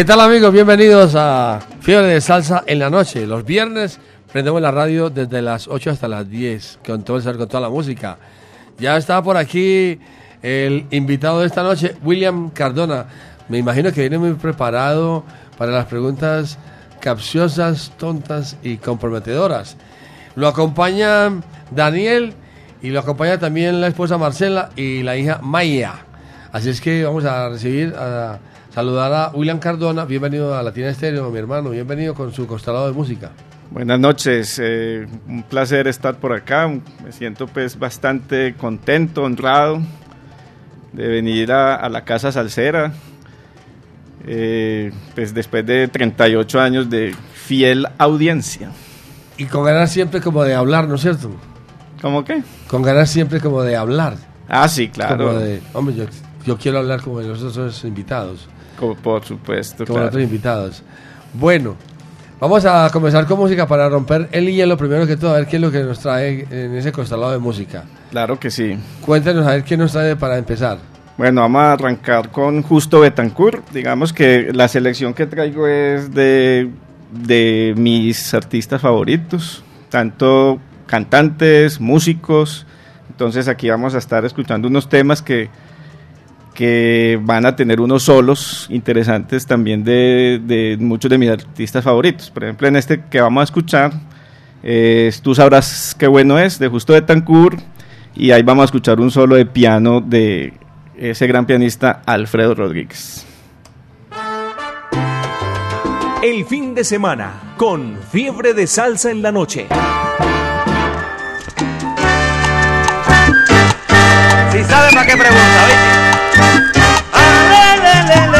¿Qué tal amigos? Bienvenidos a Fiebre de Salsa en la noche. Los viernes prendemos la radio desde las 8 hasta las 10, con todo el con toda la música. Ya está por aquí el invitado de esta noche, William Cardona. Me imagino que viene muy preparado para las preguntas capciosas, tontas y comprometedoras. Lo acompaña Daniel y lo acompaña también la esposa Marcela y la hija Maya. Así es que vamos a recibir a saludar a William Cardona. Bienvenido a Latina Estéreo, mi hermano. Bienvenido con su costalado de música. Buenas noches, eh, un placer estar por acá. Me siento pues bastante contento, honrado de venir a, la Casa Salsera. Eh, pues después de 38 años de fiel audiencia. Y con ganas siempre como de hablar, ¿no es cierto? ¿Cómo qué? Con ganas siempre como de hablar. Ah, sí, claro. hombre, yo, yo quiero hablar como los otros invitados. Como, por supuesto. Como otros invitados. Bueno, vamos a comenzar con música para romper el hielo. Primero que todo, a ver qué es lo que nos trae en ese costalado de música. Claro que sí. Cuéntanos a ver qué nos trae para empezar. Bueno, vamos a arrancar con Justo Betancourt. Digamos que la selección que traigo es de, de mis artistas favoritos, tanto cantantes, músicos. Entonces aquí vamos a estar escuchando unos temas que que van a tener unos solos interesantes también de, muchos de mis artistas favoritos. Por ejemplo, en este que vamos a escuchar, tú sabrás qué bueno es, de Justo de Tancur, y ahí vamos a escuchar un solo de piano de ese gran pianista Alfredo Rodríguez. El fin de semana, con fiebre de salsa en la noche. Si sabe para qué pregunta, ¿viste? Qué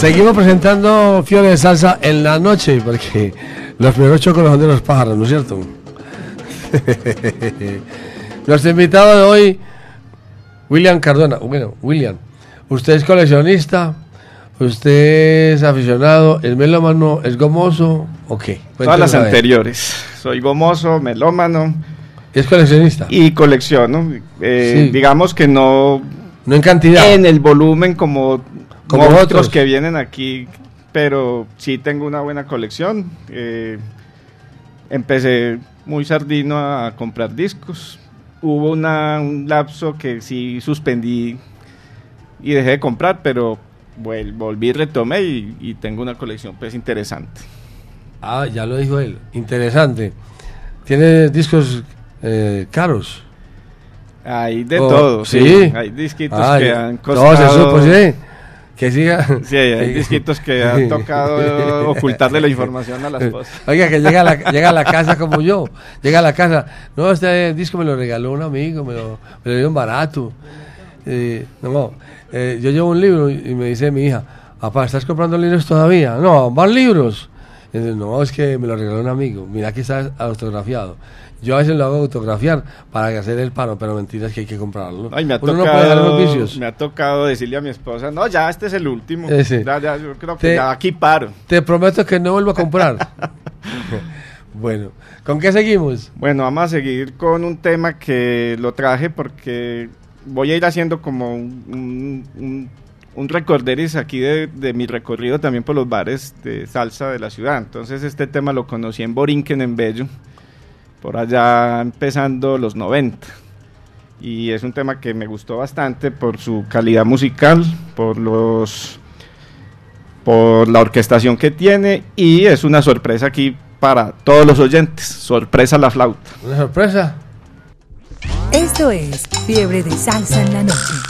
Seguimos presentando Fiore de Salsa en la noche, porque los primeros chocos son de los pájaros, ¿no es cierto? Nuestro invitado de hoy, William Cardona. Bueno, William, usted es coleccionista, usted es aficionado, es melómano, es gomoso, ¿o qué? Todas las anteriores. Soy gomoso, melómano ¿Es coleccionista? y colecciono. Eh, Sí. Digamos que no no en cantidad. en el volumen como, Como otros otros. que vienen aquí, pero sí tengo una buena colección. Eh, empecé muy sardino a comprar discos. Hubo una, un lapso que sí suspendí y dejé de comprar, pero vuel- volví, retomé y, y tengo una colección pues interesante. Ah, ya lo dijo él. Interesante. ¿Tiene discos eh, caros? Hay de Oh, todo, sí. sí. Hay disquitos Ah, que han No, costado... se supo, sí. Que siga. Sí, hay disquitos que han tocado ocultarle la información a las cosas. Oiga, que llega a, la, llega a la casa como yo. Llega a la casa. No, este disco me lo regaló un amigo, me lo, me lo dieron barato. Eh, no, eh, yo llevo un libro y, me dice mi hija, papá, ¿estás comprando libros todavía? No, van libros. Dice, no, es que me lo regaló un amigo. Mira, aquí está autografiado. Yo a veces lo hago autografiar para hacer el paro, pero mentiras que hay que comprarlo. Ay, me ha Uno no puede tocado, los vicios. me ha tocado decirle a mi esposa, no, ya este es el último. Eh, sí. Ya, ya, yo creo que Te- ya aquí paro. Te prometo que no vuelvo a comprar. bueno, ¿con qué seguimos? Bueno, vamos a seguir con un tema que lo traje porque voy a ir haciendo como un, un, un- un recorderis aquí de, de mi recorrido también por los bares de salsa de la ciudad. Entonces este tema lo conocí en Borinquen, en Bello, por allá empezando los 90. Y es un tema que me gustó bastante por su calidad musical, por los por la orquestación que tiene y es una sorpresa aquí para todos los oyentes. Sorpresa la flauta. ¿Una sorpresa? Esto es Fiebre de Salsa en la Noche.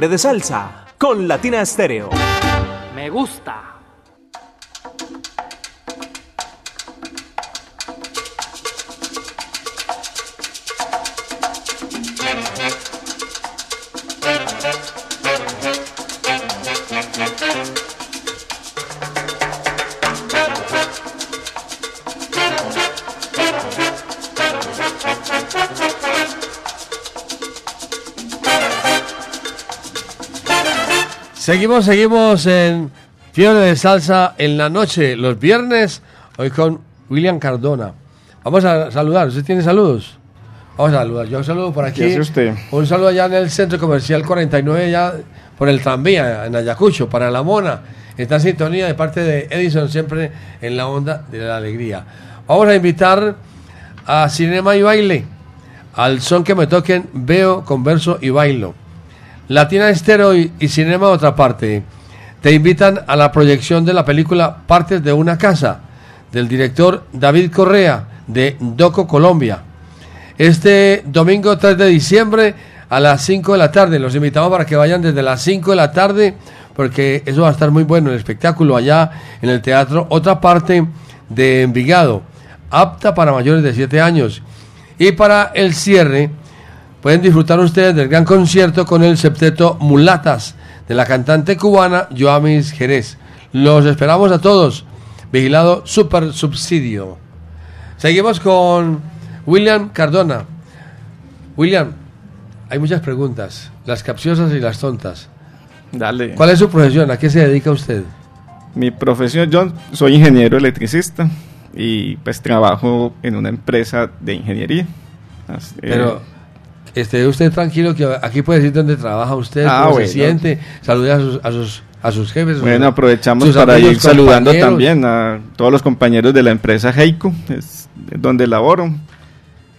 De Salsa con Latina Estéreo. Me gusta. Seguimos, seguimos en Fiebre de Salsa en la noche, los viernes, hoy con William Cardona. Vamos a saludar, ¿usted tiene saludos? Vamos a saludar, yo saludo por aquí. ¿Qué hace usted? Un saludo allá en el Centro Comercial 49, ya por el tranvía, en Ayacucho, para La Mona. Está en sintonía de parte de Edison, siempre en la onda de la alegría. Vamos a invitar a Cinema y Baile, al son que me toquen, veo, converso y bailo. Latina Estero y, Cinema Otra Parte te invitan a la proyección de la película Partes de una Casa del director David Correa de Doco Colombia. Este domingo 3 de diciembre a las 5 de la tarde. Los invitamos para que vayan desde las 5 de la tarde porque eso va a estar muy bueno el espectáculo allá en el teatro Otra Parte de Envigado, apta para mayores de 7 años. Y para el cierre pueden disfrutar ustedes del gran concierto con el septeto Mulatas de la cantante cubana Joamis Jerez. Los esperamos a todos. Vigilado Super Subsidio. Seguimos con William Cardona. William, hay muchas preguntas, las capciosas y las tontas. Dale. ¿Cuál es su profesión? ¿A qué se dedica usted? Mi profesión, yo soy ingeniero electricista y pues trabajo en una empresa de ingeniería. Así- Pero esté usted tranquilo que aquí puede decir dónde trabaja usted, Ah, cómo bueno. se siente, salude a sus, a sus, a sus jefes. Bueno, aprovechamos para amigos, ir saludando compañeros. también a todos los compañeros de la empresa Heico, es donde laboro.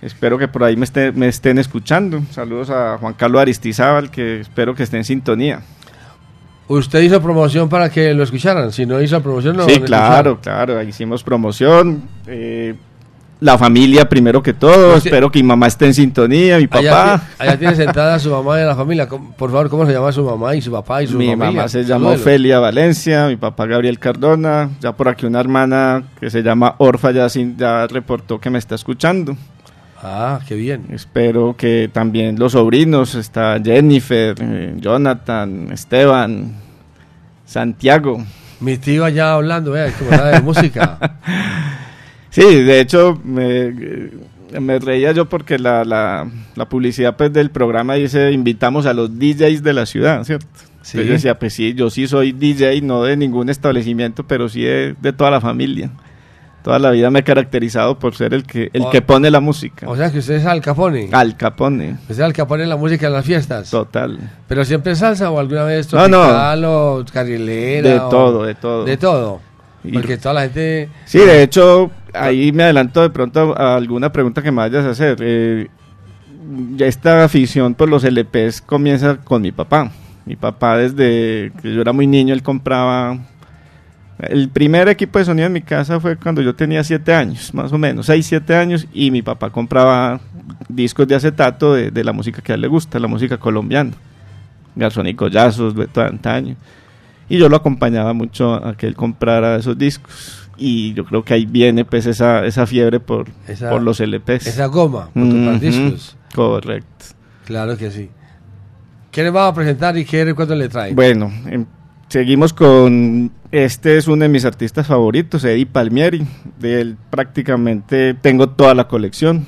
Espero que por ahí me, esté- me estén escuchando. Saludos a Juan Carlos Aristizábal, que espero que esté en sintonía. Usted hizo promoción para que lo escucharan, si no hizo promoción no sí, a claro, escuchar. claro, hicimos promoción. eh, la familia primero que todo, Usted- espero que mi mamá esté en sintonía, mi papá. allá tiene sentada a su mamá y a la familia. ¿Cómo- Por favor, ¿cómo se llama su mamá y su papá y su Mi familia? mamá se llama. Ofelia Valencia, mi papá Gabriel Cardona, ya por aquí una hermana que se llama Orfa ya, sin- ya reportó que me está escuchando. Ah, qué bien. Espero que también los sobrinos, está Jennifer, eh, Jonathan, Esteban, Santiago. Mi tío allá hablando, vea, como sabe de música. Sí, de hecho me, eh, me reía yo porque la, la, la publicidad pues, del programa dice invitamos a los DJs de la ciudad, ¿cierto? Sí. Entonces yo decía, pues sí, yo sí soy DJ, no de ningún establecimiento, pero sí de, de toda la familia. Toda la vida me he caracterizado por ser el que, el O- que pone la música. O sea que usted es Al Capone. Al Capone, Usted es Al Capone en la música en las fiestas. total. Pero siempre salsa o alguna vez No, no. tropical o carrilera. De o- todo, de todo. De todo. Porque toda la gente... Sí, de hecho, ahí me adelanto de pronto a alguna pregunta que me vayas a hacer. Eh, ya esta afición por los LPs comienza con mi papá. Mi papá desde que yo era muy niño, él compraba... El primer equipo de sonido en mi casa fue cuando yo tenía 7 años, más o menos, 6, 7 años, y mi papá compraba discos de acetato de, de la música que a él le gusta, la música colombiana. Garzón y Collazos, Beto de antaño. Y yo lo acompañaba mucho a que él comprara esos discos. Y yo creo que ahí viene pues esa, esa fiebre por, Esa- por los LPs. Esa goma, por tocar Ujú, discos. Correcto. Claro que sí. ¿Qué le va a presentar y qué recuerdo le trae? Bueno, em, seguimos con... Este es uno de mis artistas favoritos, Eddie Palmieri. De él prácticamente tengo toda la colección.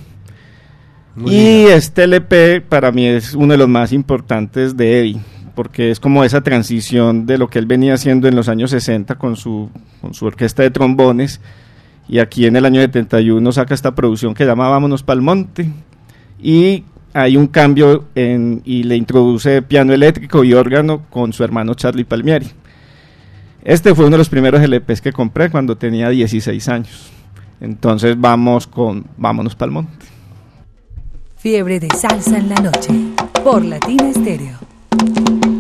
Muy y bien. este LP para mí es uno de los más importantes de Eddie, porque es como esa transición de lo que él venía haciendo en los años 60 con su, con su orquesta de trombones. Y aquí en el año 71 saca esta producción que llama Vámonos pa'l Monte. Y hay un cambio y le introduce piano eléctrico y órgano con su hermano Charlie Palmieri. Este fue uno de los primeros LPs que compré cuando tenía 16 años. Entonces vamos con Vámonos pa'l Monte. Fiebre de salsa en la noche. Por Latina Estéreo. thank you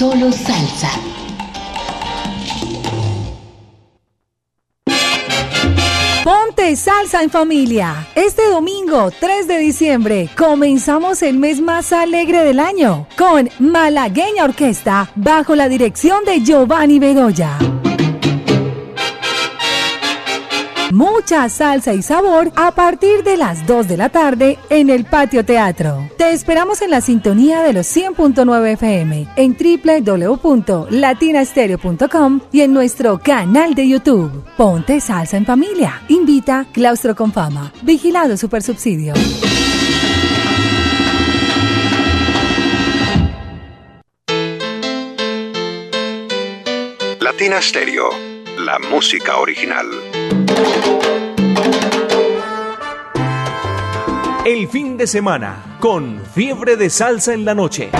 solo salsa. Ponte salsa en familia. Este domingo 3 de diciembre comenzamos el mes más alegre del año con Malagueña Orquesta bajo la dirección de Giovanni Bedoya. Mucha salsa y sabor a partir de las 2 de la tarde en el Patio Teatro. Te esperamos en la sintonía de los 100.9 FM en www.latinastereo.com y en nuestro canal de YouTube. Ponte salsa en familia. Invita Claustro con Fama. Vigilado Supersubsidio. Latina Stereo, la música original. El fin de semana con fiebre de salsa en la noche.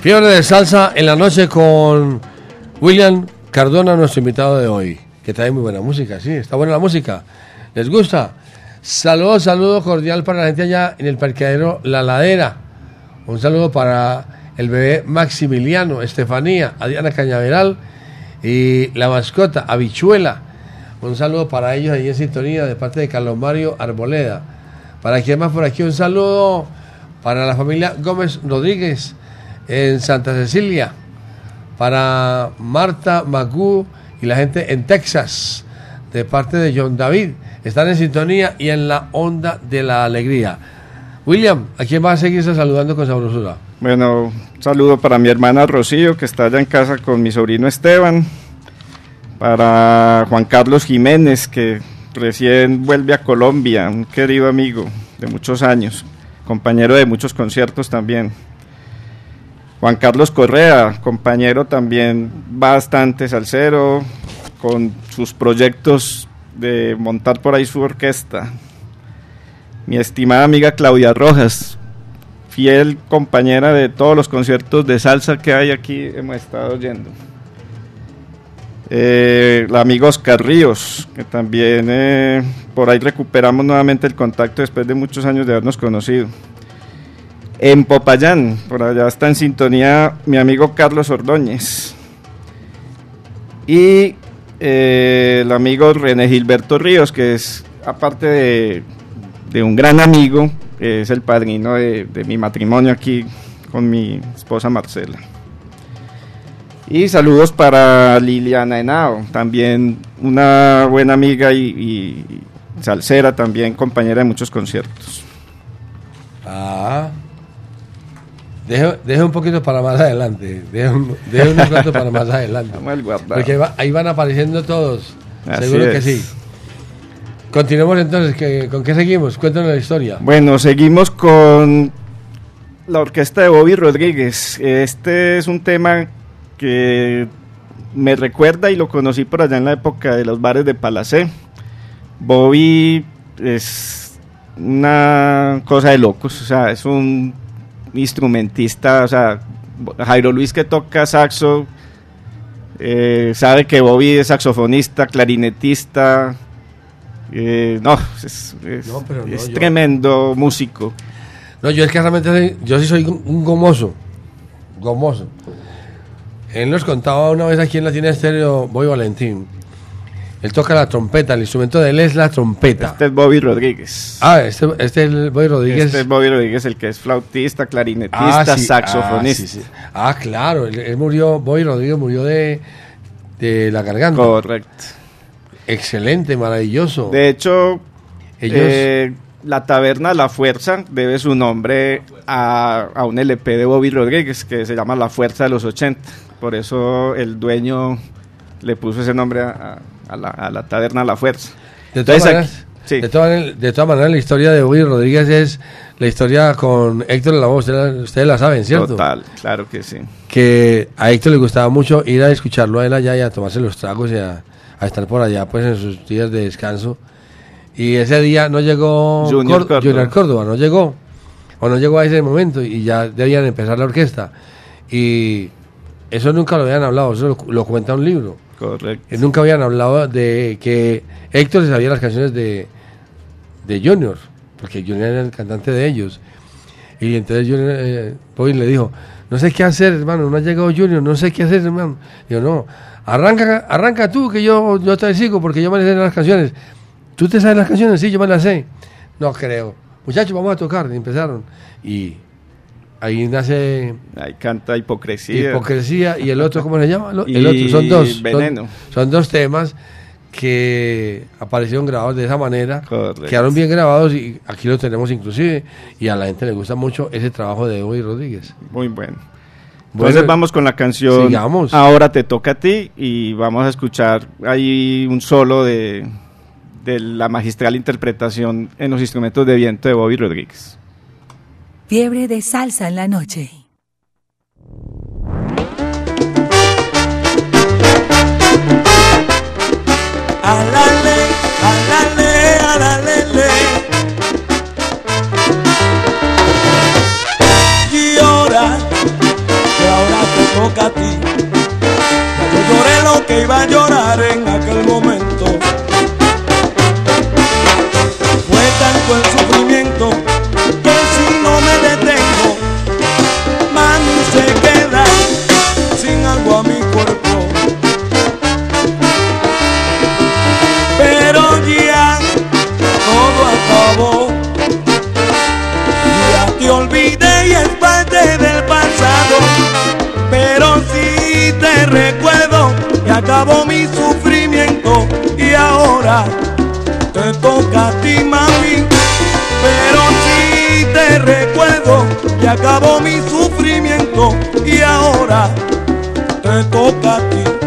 Fiebre de salsa en la noche con William Cardona, nuestro invitado de hoy, que trae muy buena música, sí, está buena la música. ¿Les gusta? Saludos, saludo cordial para la gente allá en el parqueadero La Ladera. Un saludo para el bebé Maximiliano, Estefanía, a Diana Cañaveral y la mascota, Habichuela. Un saludo para ellos ahí en sintonía de parte de Carlos Mario Arboleda. Para quien más por aquí, un saludo para la familia Gómez Rodríguez en Santa Cecilia. Para Marta Magú y la gente en Texas, de parte de John David. Están en sintonía y en la onda de la alegría. William, ¿a quién va a seguirse saludando con sabrosura? Bueno, un saludo para mi hermana Rocío, que está allá en casa con mi sobrino Esteban. Para Juan Carlos Jiménez, que recién vuelve a Colombia, un querido amigo de muchos años, compañero de muchos conciertos también. Juan Carlos Correa, compañero también bastante salsero, con sus proyectos de montar por ahí su orquesta. Mi estimada amiga Claudia Rojas, fiel compañera de todos los conciertos de salsa que hay aquí, hemos estado yendo. Eh, el amigo Oscar Ríos, que también eh, por ahí recuperamos nuevamente el contacto después de muchos años de habernos conocido. En Popayán, por allá está en sintonía mi amigo Carlos Ordóñez. Y eh, el amigo René Gilberto Ríos, que es, aparte de, un gran amigo, es el padrino de, de mi matrimonio aquí con mi esposa Marcela. Y saludos para Liliana Henao, también una buena amiga y, y salsera, también compañera de muchos conciertos. Ah. Deje, deje un poquito para más adelante. Deje, un- deje unos cuantos para más adelante. Porque ahí, va- ahí van apareciendo todos. Así Seguro que es. sí. Continuemos entonces. que- ¿Con qué seguimos? Cuéntanos la historia. Bueno, seguimos con la orquesta de Bobby Rodríguez. Este es un tema que me recuerda y lo conocí por allá en la época de los bares de Palacé. Bobby es una cosa de locos, o sea, es un instrumentista, o sea, Jairo Luis que toca saxo, eh, sabe que Bobby es saxofonista, clarinetista, eh, no, es, es- No, pero no, es yo- tremendo músico. No, yo es que realmente soy- yo sí soy un gomoso. Gomoso. Él nos contaba una vez aquí en Latina Estéreo, Boy Valentín. Él toca la trompeta, el instrumento de él es la trompeta. Este es Bobby Rodríguez. Ah, este, este es el Boy Rodríguez. Este es Bobby Rodríguez, el que es flautista, clarinetista, Ah, sí, saxofonista. Ah, sí, sí. Ah, claro, él, él murió, Boy Rodríguez murió de, de la garganta. Correcto. Excelente, maravilloso. De hecho, Ellos- eh, la taberna La Fuerza debe su nombre a, a un LP de Bobby Rodríguez que se llama La Fuerza de los 80. Por eso el dueño le puso ese nombre a, a- a la, a la taberna La Fuerza. De todas, Entonces, maneras, aquí- sí. de, todas, de todas maneras, la historia de Boy Rodríguez es la historia con Héctor Lavoe. Ustedes la, ustedes la saben, ¿cierto? Total, claro que sí. Que a Héctor le gustaba mucho ir a escucharlo a él allá y a tomarse los tragos y a, a estar por allá pues en sus días de descanso. Y ese día no llegó Junior Córdoba. Junior Córdoba, no llegó. O no llegó a ese momento y ya debían empezar la orquesta. Y Eso nunca lo habían hablado, eso lo, lo cuenta un libro. Correcto. Eh, nunca habían hablado de que Héctor se sabía las canciones de, de Junior, porque Junior era el cantante de ellos. Y entonces Junior, eh, Bobby le dijo, no sé qué hacer, hermano, no ha llegado Junior, no sé qué hacer, hermano. Digo, no, arranca, arranca tú, que yo, yo te sigo, porque yo me sé las canciones. ¿Tú te sabes las canciones? Sí, yo me las sé. No creo. Muchachos, vamos a tocar. Y empezaron. Y ahí nace Ahí canta hipocresía. Hipocresía y el otro, ¿cómo se llama? El Y otro, son dos. Veneno. Son, dos temas que aparecieron grabados de esa manera, Correcto. quedaron bien grabados y aquí lo tenemos inclusive y a la gente le gusta mucho ese trabajo de Evoy Rodríguez. Muy bueno. Bueno, Entonces vamos con la canción sigamos. Ahora te toca a ti y vamos a escuchar ahí un solo de, de la magistral interpretación en los instrumentos de viento de Bobby Rodríguez. Fiebre de salsa en la noche. Alale, alale, alalele. Y ahora, que ahora te toca a ti. Yo lloré lo que iba a llorar en aquel y es parte del pasado, pero sí te recuerdo que acabó mi sufrimiento y ahora te toca a ti, mami. Pero sí te recuerdo que acabó mi sufrimiento y ahora te toca a ti.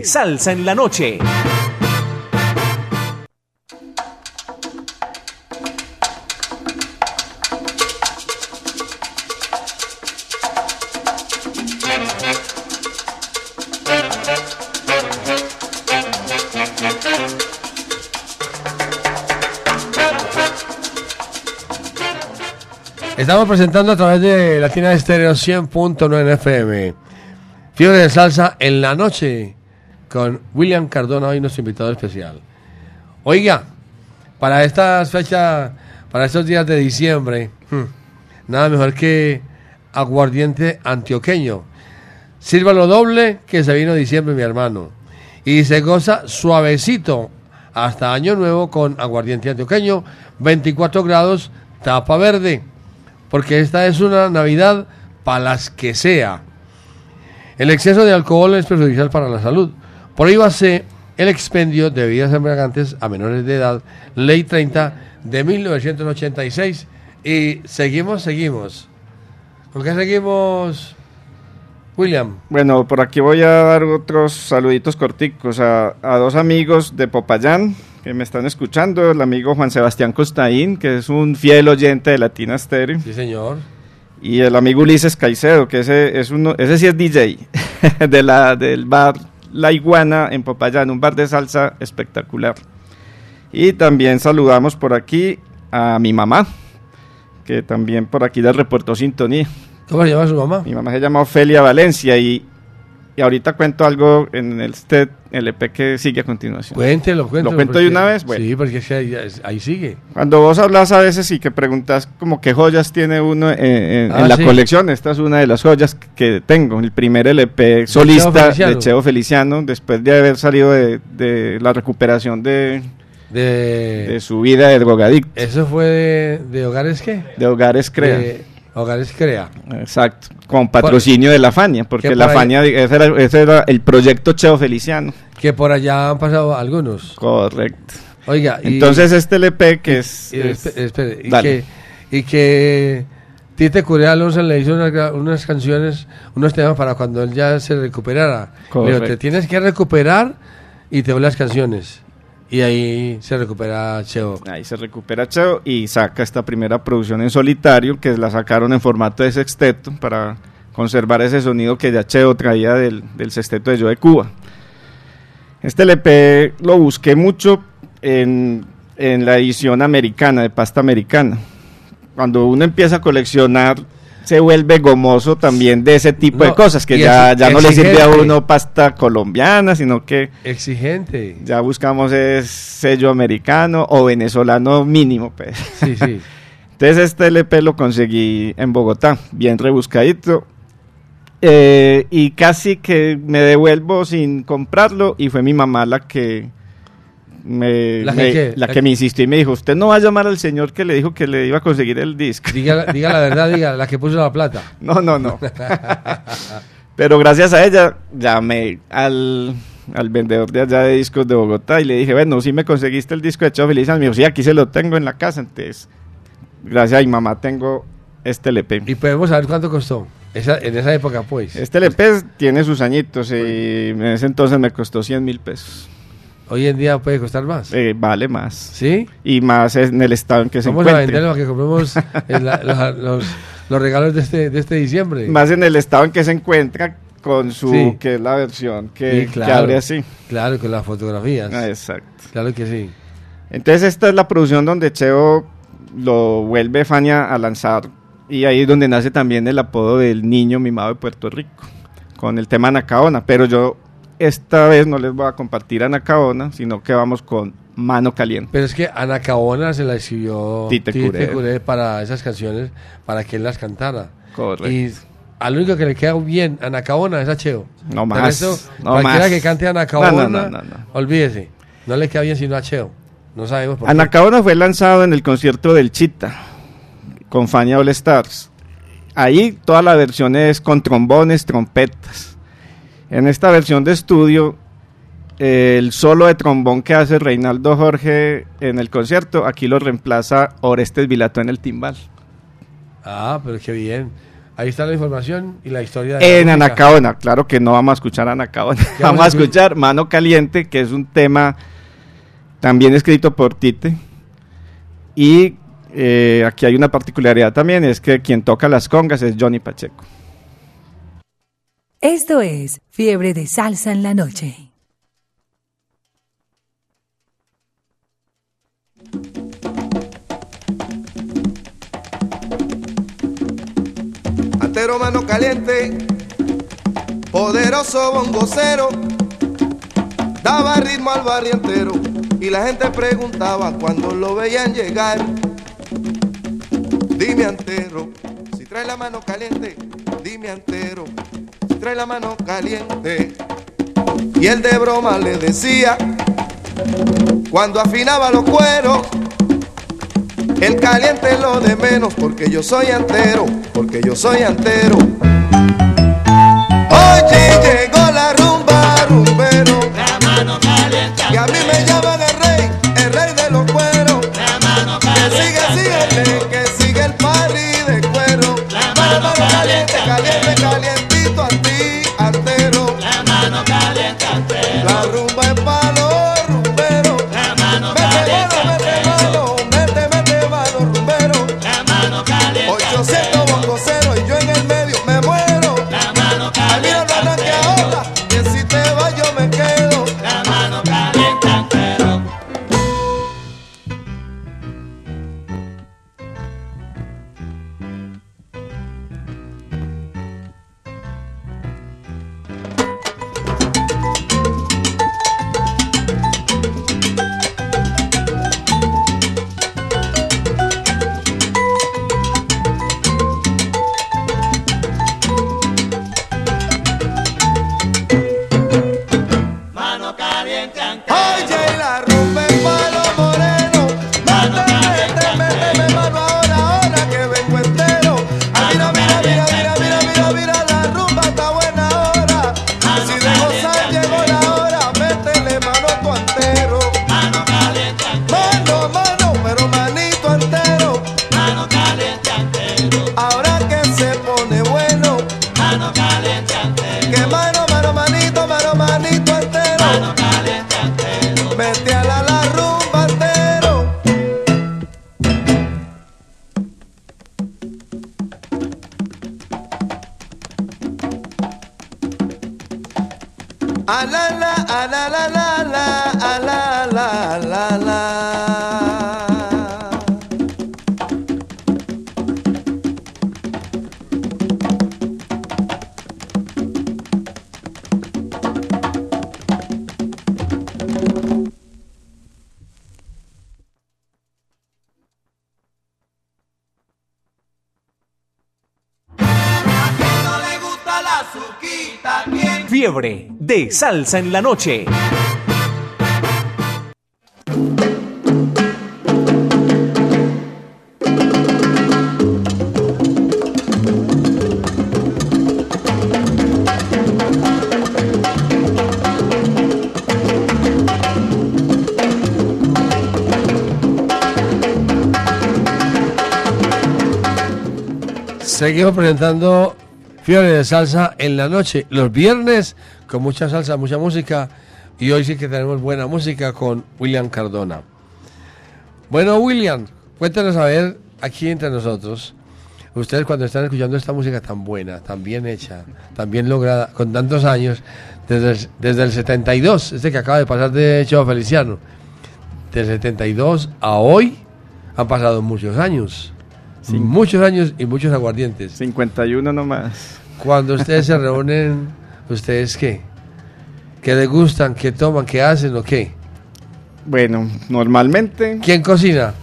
Salsa en la noche. Estamos presentando a través de Latina Estéreo 100.9 FM. Fiebre de salsa en la noche con William Cardona, hoy nuestro invitado especial. Oiga, para estas fechas, para estos días de diciembre, hmm, nada mejor que aguardiente antioqueño. Sírvalo doble que se vino diciembre, mi hermano. Y se goza suavecito hasta año nuevo con aguardiente antioqueño, 24 grados, tapa verde porque esta es una Navidad para las que sea. El exceso de alcohol es perjudicial para la salud. Prohíbase el expendio de bebidas embriagantes a menores de edad, Ley 30 de 1986. Y seguimos, seguimos. ¿Con qué seguimos, William? Bueno, por aquí voy a dar otros saluditos corticos a, a dos amigos de Popayán que me están escuchando, el amigo Juan Sebastián Costaín, que es un fiel oyente de Latina Stereo. Sí, señor. Y el amigo Ulises Caicedo, que ese, es uno, ese sí es DJ, de la, del bar La Iguana en Popayán, un bar de salsa espectacular. Y también saludamos por aquí a mi mamá, que también por aquí le reportó sintonía. ¿Cómo se llama su mamá? Mi mamá se llama Ofelia Valencia y, y ahorita cuento algo en el este LP que sigue a continuación. Cuéntelo, cuéntelo. ¿Lo cuento porque- de una vez? Bueno. Sí, porque ahí, ahí sigue. Cuando vos hablas a veces y que preguntas como qué joyas tiene uno en, en- Ah, en la sí. colección, esta es una de las joyas que tengo, el primer LP solista de Cheo Feliciano, después de haber salido de, de la recuperación de, De, de su vida de drogadicto, ¿Eso fue de, de Hogares qué? de Hogares Crea. De Hogares Crea. Exacto, con patrocinio de la Fania, porque que la por Fania, ese era, ese era el proyecto Cheo Feliciano. Que por allá han pasado algunos. Correcto. Oiga, y- Entonces este LP que es... y, es- espe- espere, y que, y que Tite Curea Alonso le hizo unas, canciones, unos temas para cuando él ya se recuperara. Correcto. te tienes que recuperar y te doy las canciones. Y ahí se recupera Cheo. Ahí se recupera Cheo y saca esta primera producción en solitario, que la sacaron en formato de sexteto para conservar ese sonido que ya Cheo traía del, sexteto de Yo de Cuba. Este LP lo busqué mucho en, en la edición americana, de pasta americana. Cuando uno empieza a coleccionar, se vuelve gomoso también de ese tipo de cosas, que ya, ya no le sirve a uno pasta colombiana, sino que Exigente. ya buscamos es sello americano o venezolano mínimo, pues. Sí, sí. Entonces este LP lo conseguí en Bogotá, bien rebuscadito. Eh, y casi que me devuelvo sin comprarlo y fue mi mamá la que me, ¿La que me- la que me insistió y me dijo, usted no va a llamar al señor que le dijo que le iba a conseguir el disco. Diga, diga la verdad, diga, la que puso la plata. No, no, no. Pero gracias a ella llamé al, al vendedor de allá de discos de Bogotá y le dije, bueno, si me conseguiste el disco de Cheo Feliciano. Me dijo, sí, aquí se lo tengo en la casa. Entonces, gracias a mi mamá tengo este LP. Y podemos saber cuánto costó. Esa, en esa época, pues. Este LP tiene sus añitos y en ese entonces me costó 100 mil pesos. Hoy en día puede costar más. Eh, vale más. ¿Sí? Y más en el estado en que se Vamos a encuentre. vender lo que compramos en la- los, los- los regalos de este, de este diciembre. Más en el estado en que se encuentra con su, Sí. que es la versión que, Sí, que claro. abre así. Claro, con las fotografías. Ah, exacto. Claro que sí. Entonces esta es la producción donde Cheo lo vuelve Fania a lanzar y ahí es donde nace también el apodo del niño mimado de Puerto Rico con el tema Anacaona, pero yo esta vez no les voy a compartir Anacaona, sino que vamos con Mano Caliente. Pero es que Ana Caona se la escribió Tite Curé. Curé para esas canciones, para que él las cantara. Correcto. Y al único que le queda bien a Ana Caona es a Cheo. No más, resto, no cualquiera más. que cante Ana No, no, olvídese. No le queda bien sino a Cheo. No sabemos por qué. Anacaona fue lanzado en el concierto del Chita con Fania All Stars. Ahí toda la versión es con trombones, trompetas. En esta versión de estudio, el solo de trombón que hace Reinaldo Jorge en el concierto, aquí lo reemplaza Orestes Vilato en el timbal. Ah, pero qué bien. Ahí está la información y la historia de la En música. Anacaona, claro que no vamos a escuchar Anacaona. ¿Qué Vamos a escuchar Mano Caliente, que es un tema también escrito por Tite. Y eh, aquí hay una particularidad también, es que quien toca las congas es Johnny Pacheco. Esto es Fiebre de Salsa en la Noche. Antero mano caliente, poderoso bongocero, daba ritmo al barrio entero y la gente preguntaba cuando lo veían llegar. Dime antero, si trae la mano caliente, dime antero, trae la mano caliente. Y él de broma le decía, cuando afinaba los cueros, el caliente es lo de menos porque yo soy antero, porque yo soy antero. Oye, llegó la rumba, rumbero. La mano caliente. Que a mí me llaman el rey, el rey de los cueros. La mano caliente. Que sigue, sigue, que sigue el party de cuero. La mano caliente, caliente, calientito a salsa en la noche. Seguimos presentando Fiebre de Salsa en la noche, los viernes, con mucha salsa, mucha música. Y hoy sí que tenemos buena música con William Cardona. Bueno, William, cuéntanos a ver aquí entre nosotros. Ustedes cuando están escuchando esta música tan buena, tan bien hecha, tan bien lograda, con tantos años, desde el, desde el 72, este que acaba de pasar de Chavo Feliciano, del 72 a hoy han pasado muchos años. Muchos años y muchos aguardientes. 51 nomás. Cuando ustedes se reúnen, ¿ustedes qué? ¿Qué les gustan? ¿Qué toman? ¿Qué hacen o qué? Bueno, normalmente. ¿Quién cocina?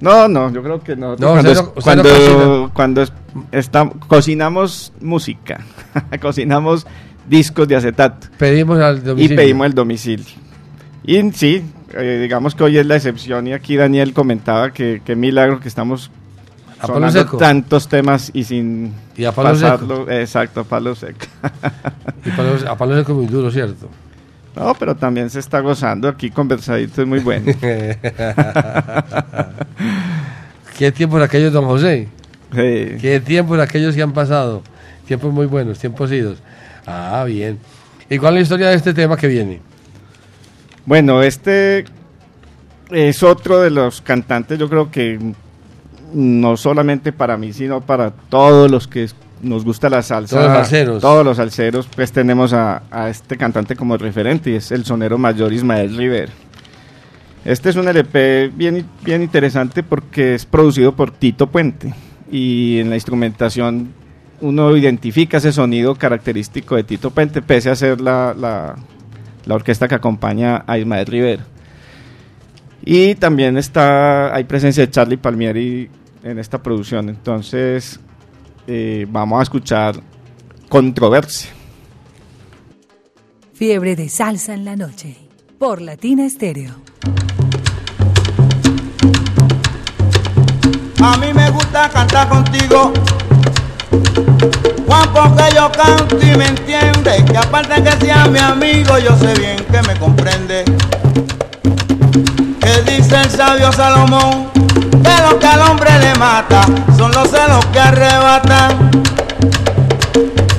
No, no, yo creo que no. No, cuando no- cuando, no cuando está- cocinamos música, cocinamos discos de acetato. Pedimos al Y domicilio. pedimos el domicilio. Y sí, eh, digamos que hoy es la excepción y aquí Daniel comentaba que, que milagro que estamos A palo seco. tantos temas y sin Y a palo pasarlo. Exacto, a palo seco. Y palos- a palos secos muy duro, ¿cierto? No, pero también se está gozando aquí conversadito, es muy bueno. ¿Qué tiempos aquellos, don José? Sí. Qué tiempos aquellos que han pasado. Tiempos muy buenos, tiempos idos. Ah, bien. ¿Y cuál es la historia de este tema que viene? Bueno, este es otro de los cantantes, yo creo que no solamente para mí, sino para todos los que nos gusta la salsa. Todos los salseros. Todos los salseros, pues tenemos a, a este cantante como referente y es el sonero mayor Ismael River. Este es un LP bien, bien interesante porque es producido por Tito Puente y en la instrumentación uno identifica ese sonido característico de Tito Puente pese a ser la, la, la orquesta que acompaña a Ismael Rivera. Y también está, hay presencia de Charlie Palmieri en esta producción. Entonces, eh, vamos a escuchar Controversia. Fiebre de salsa en la noche. Por Latina Estéreo. A mí me gusta cantar contigo. Juan, porque yo canto y me entiende. Que aparte que sea mi amigo, yo sé bien que me comprende. Que dice el sabio Salomón, que lo que al hombre le mata son los celos que arrebatan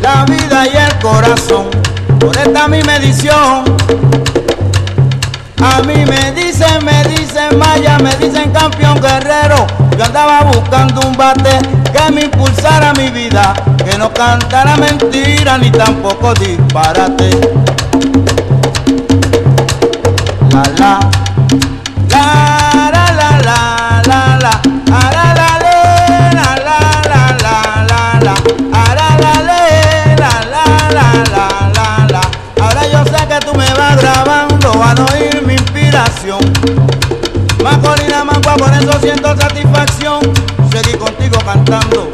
la vida y el corazón. Por esta mi medición. A mí me dicen, me dicen Maya, me dicen campeón guerrero. Yo andaba buscando un bate que me impulsara mi vida, que no cantara mentira ni tampoco disparate. La la, Macorina Mangua, por eso siento satisfacción. Seguí contigo cantando.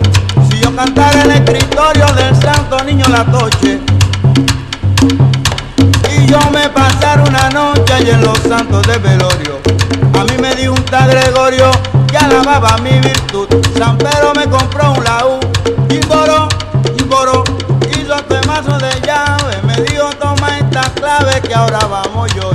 Si yo cantara en el escritorio del santo niño la toche. Y yo me pasara una noche allí en los santos de velorio. A mí me dijo un tal Gregorio que alababa mi virtud. San Pedro me compró un laúd. Jimboro, jimboro, hizo temazo de llave. Me dijo toma esta clave que ahora vamos yo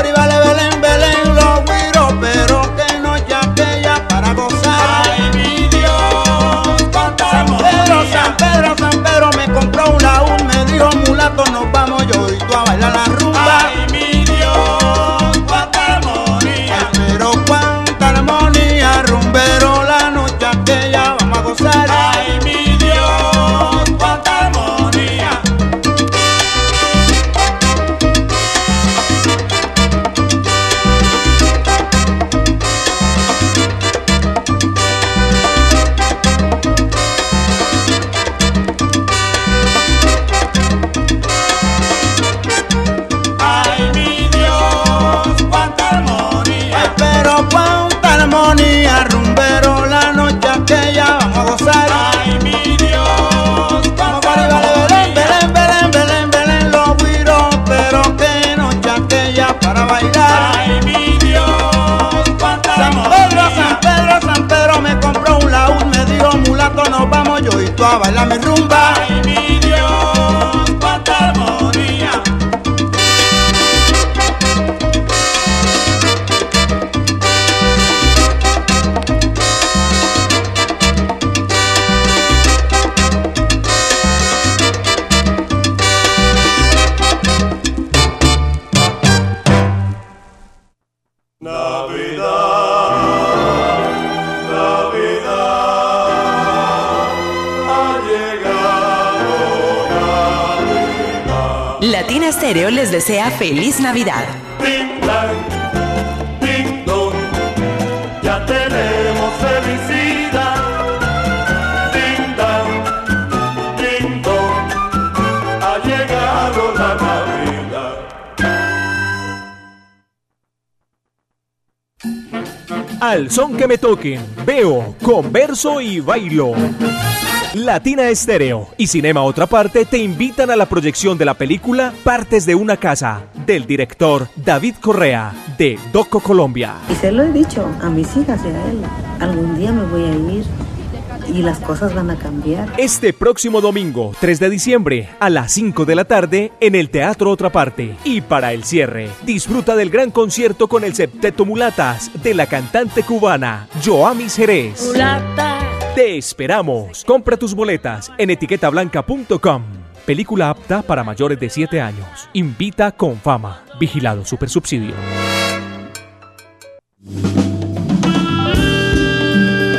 Mafori, vale, yo y tú a bailar mi rumba. Les desea feliz Navidad. Ding, dang, ding, dong, ya tenemos felicidad. Ding, dang, ding, dong, ha llegado la Navidad. Al son que me toquen, veo, converso y bailo. Latina Estéreo y Cinema Otra Parte te invitan a la proyección de la película Partes de una casa del director David Correa de Doco Colombia. Y se lo he dicho a mis hijas y a él. Algún día me voy a ir y las cosas van a cambiar. Este próximo domingo, 3 de diciembre, a las 5 de la tarde, en el Teatro Otra Parte. Y para el cierre, disfruta del gran concierto con el Septeto Mulatas de la cantante cubana Joamis Jerez. Te esperamos. Compra tus boletas en etiquetablanca.com. Película apta para mayores de 7 años. Invita con fama. Vigilado Supersubsidio.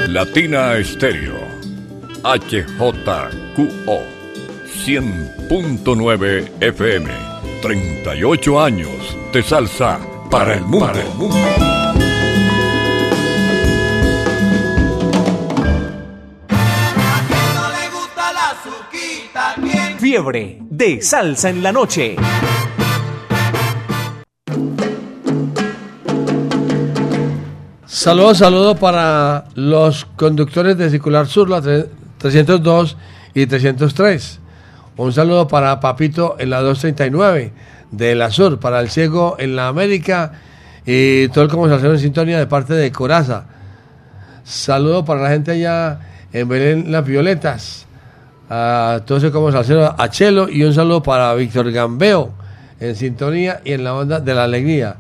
Latina Estéreo. HJQO. 100.9 FM. 38 años de salsa para el mundo. Para el mundo. Fiebre de salsa en la noche. Saludos, saludos para los conductores de Circular Sur, la tre- 302 y 303. Un saludo para Papito en la 239 de la Sur, para el Ciego en la América y todo el conversación en sintonía de parte de Coraza. Saludo para la gente allá en Belén Las Violetas, a el como salsero, a Chelo y un saludo para Víctor Gambeo en sintonía y en la onda de la alegría.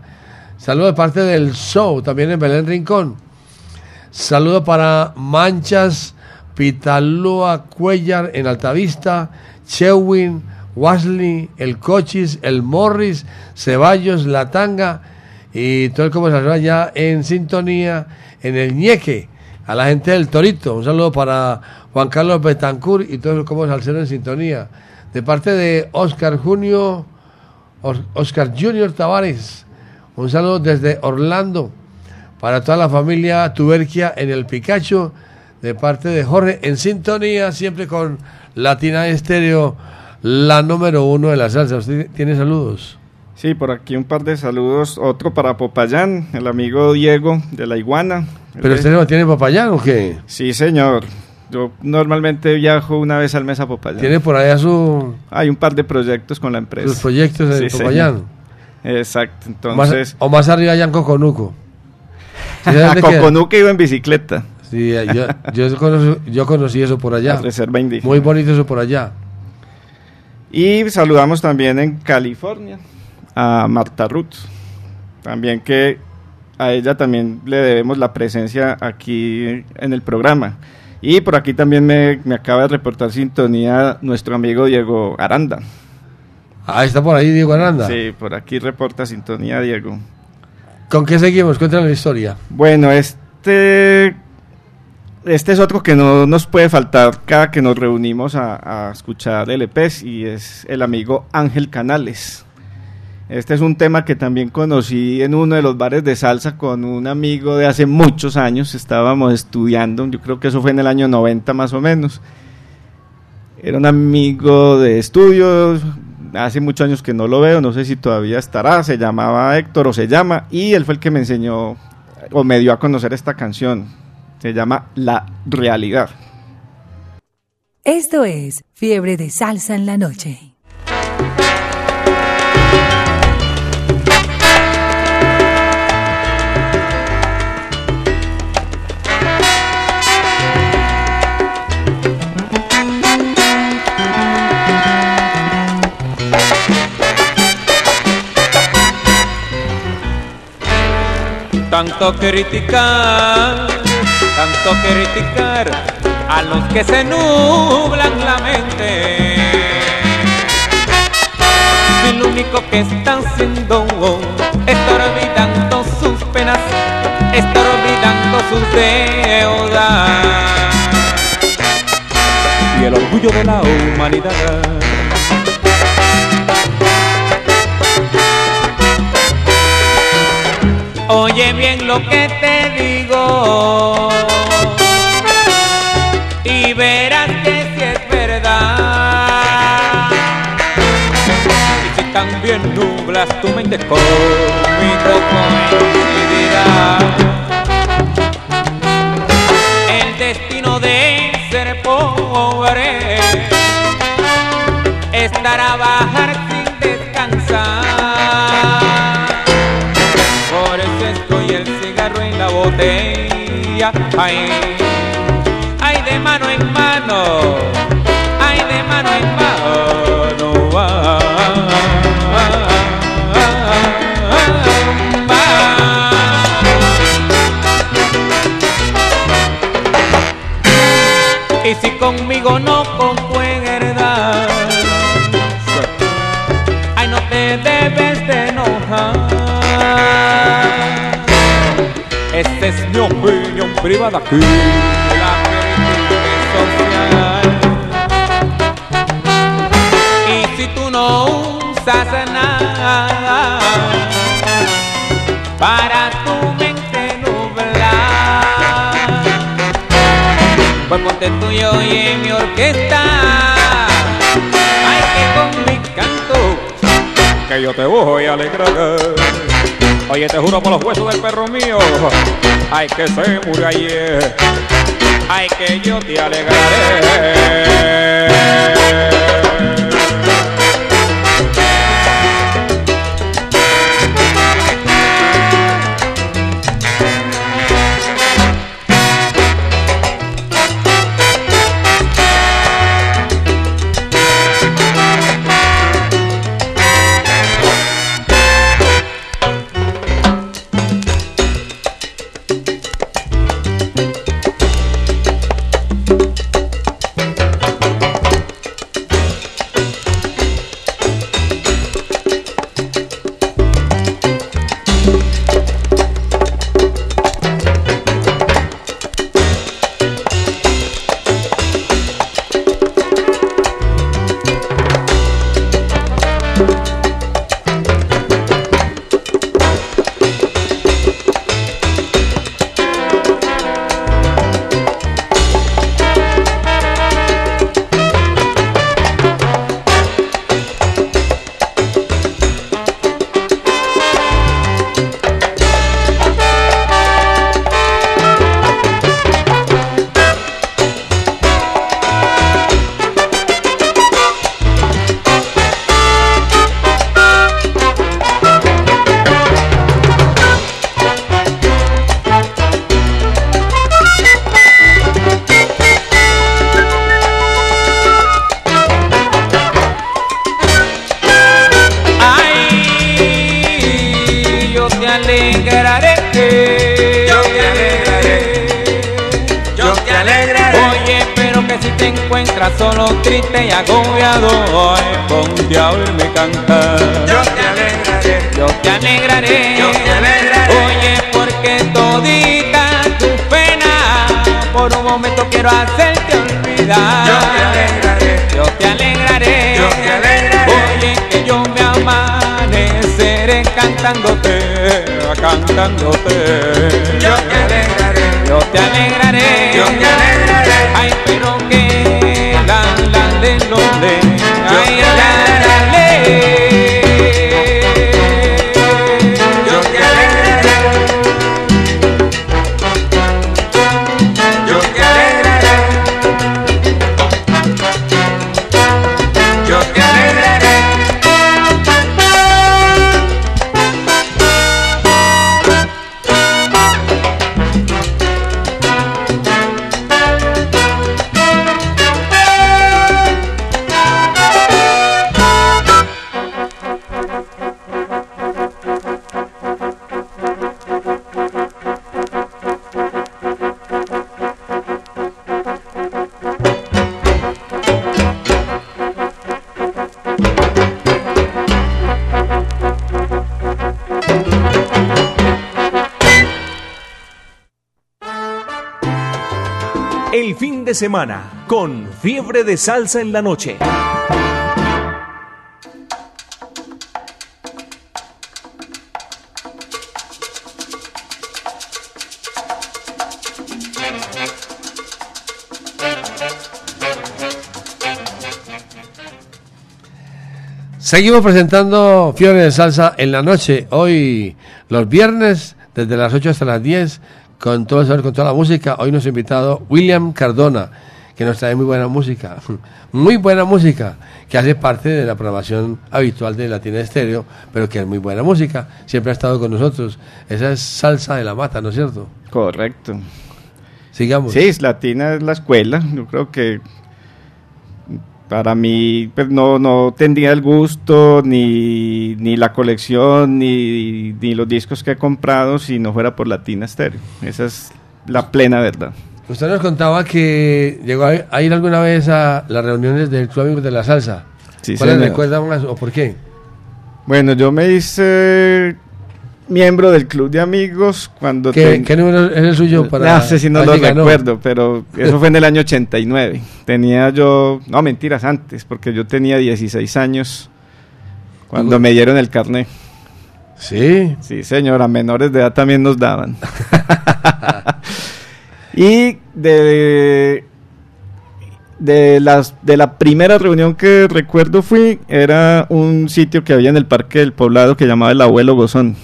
Saludo de parte del show, también en Belén Rincón. Saludo para Manchas, Pitalúa, Cuellar en Altavista, Chewin, Wasley, El Cochis, El Morris, Ceballos, La Tanga y todo el conversación allá en sintonía en el Ñeque. A la gente del Torito, un saludo para Juan Carlos Betancourt y todo el como salsero en sintonía. De parte de Oscar Junio, Os- Oscar Junior Tavares, un saludo desde Orlando para toda la familia Tuberquia en el Picacho, de parte de Jorge, en sintonía, siempre con Latina Estéreo, la número uno de la salsa. ¿Usted tiene saludos? Sí, por aquí un par de saludos. Otro para Popayán, el amigo Diego de la Iguana. ¿Pero usted no tiene Popayán o qué? Sí, señor. Yo normalmente viajo una vez al mes a Popayán. ¿Tiene por allá su, Hay un par de proyectos con la empresa. sus proyectos en Sí, Popayán? señor. Exacto, entonces... o más arriba allá en Coconuco. ¿Sí a? Coconuque iba en bicicleta. Sí, yo, yo, conocí, yo conocí eso por allá. La reserva indígena. Muy bonito eso por allá. Y saludamos también en California a Marta Ruth. También que a ella también le debemos la presencia aquí en el programa. Y por aquí también me, me acaba de reportar sintonía nuestro amigo Diego Aranda. Ah, está por ahí Diego Aranda. Sí, por aquí reporta sintonía Diego. ¿Con qué seguimos? Cuéntanos la historia. Bueno, este, este es otro que no nos puede faltar cada que nos reunimos a, a escuchar LPs y es el amigo Ángel Canales. Este es un tema que también conocí en uno de los bares de salsa con un amigo de hace muchos años. Estábamos estudiando, yo creo que eso fue en el año 90 más o menos. Era un amigo de estudios, hace muchos años que no lo veo, no sé si todavía estará, se llamaba Héctor o se llama, y él fue el que me enseñó o me dio a conocer esta canción. Se llama La Realidad. Esto es Fiebre de Salsa en la Noche. Tanto criticar, tanto criticar a los que se nublan la mente. Si lo único que están haciendo es olvidando sus penas, está olvidando sus deudas y el orgullo de la humanidad. Oye bien lo que te digo y verás que si es verdad. Y si también nublas tu mente conmigo coincidirá. El destino de ser pobre pobre es Ay, ay de mano en mano, ay de mano en mano. va, va. Y si conmigo no opinión privada aquí, la social. Y si tú no usas nada para tu mente nublar, pues ponte tú y oye mi orquesta. Ay, que con mi canto que yo te voy a alegrar. Oye, te juro por los huesos del perro mío, ay que se murió ayer, ay que yo te alegraré. Semana con fiebre de salsa en la noche. Seguimos presentando Fiebre de Salsa en la noche. Hoy, los viernes, desde las 8 hasta las 10, con todo el saber, con toda la música. Hoy nos ha invitado William Cardona, que nos trae muy buena música, muy buena música, que hace parte de la programación habitual de Latina Estéreo, pero que es muy buena música, siempre ha estado con nosotros. Esa es salsa de la mata, ¿no es cierto? Correcto. Sigamos. Sí, es Latina es la escuela. Yo creo que para mí pues, no, no tendría el gusto, ni, ni la colección, ni, ni los discos que he comprado si no fuera por Latina Stereo. Esa es la plena verdad. Usted nos contaba que llegó a, ir alguna vez a las reuniones del Club Amigos de la Salsa. Sí, ¿Cuáles señor. recuerdan más o por qué? Bueno, yo me hice miembro del club de amigos cuando... ¿Qué, ten- qué número es el suyo? Para, no sé si no lo ganó? recuerdo, pero eso fue en el año 89. Tenía yo, no mentiras, antes, porque yo tenía 16 años cuando me dieron el carnet. Sí. Sí, señora, menores de edad también nos daban. y de, de, las, de la primera reunión que recuerdo fui, era un sitio que había en el Parque del Poblado que llamaba el Abuelo Gozón.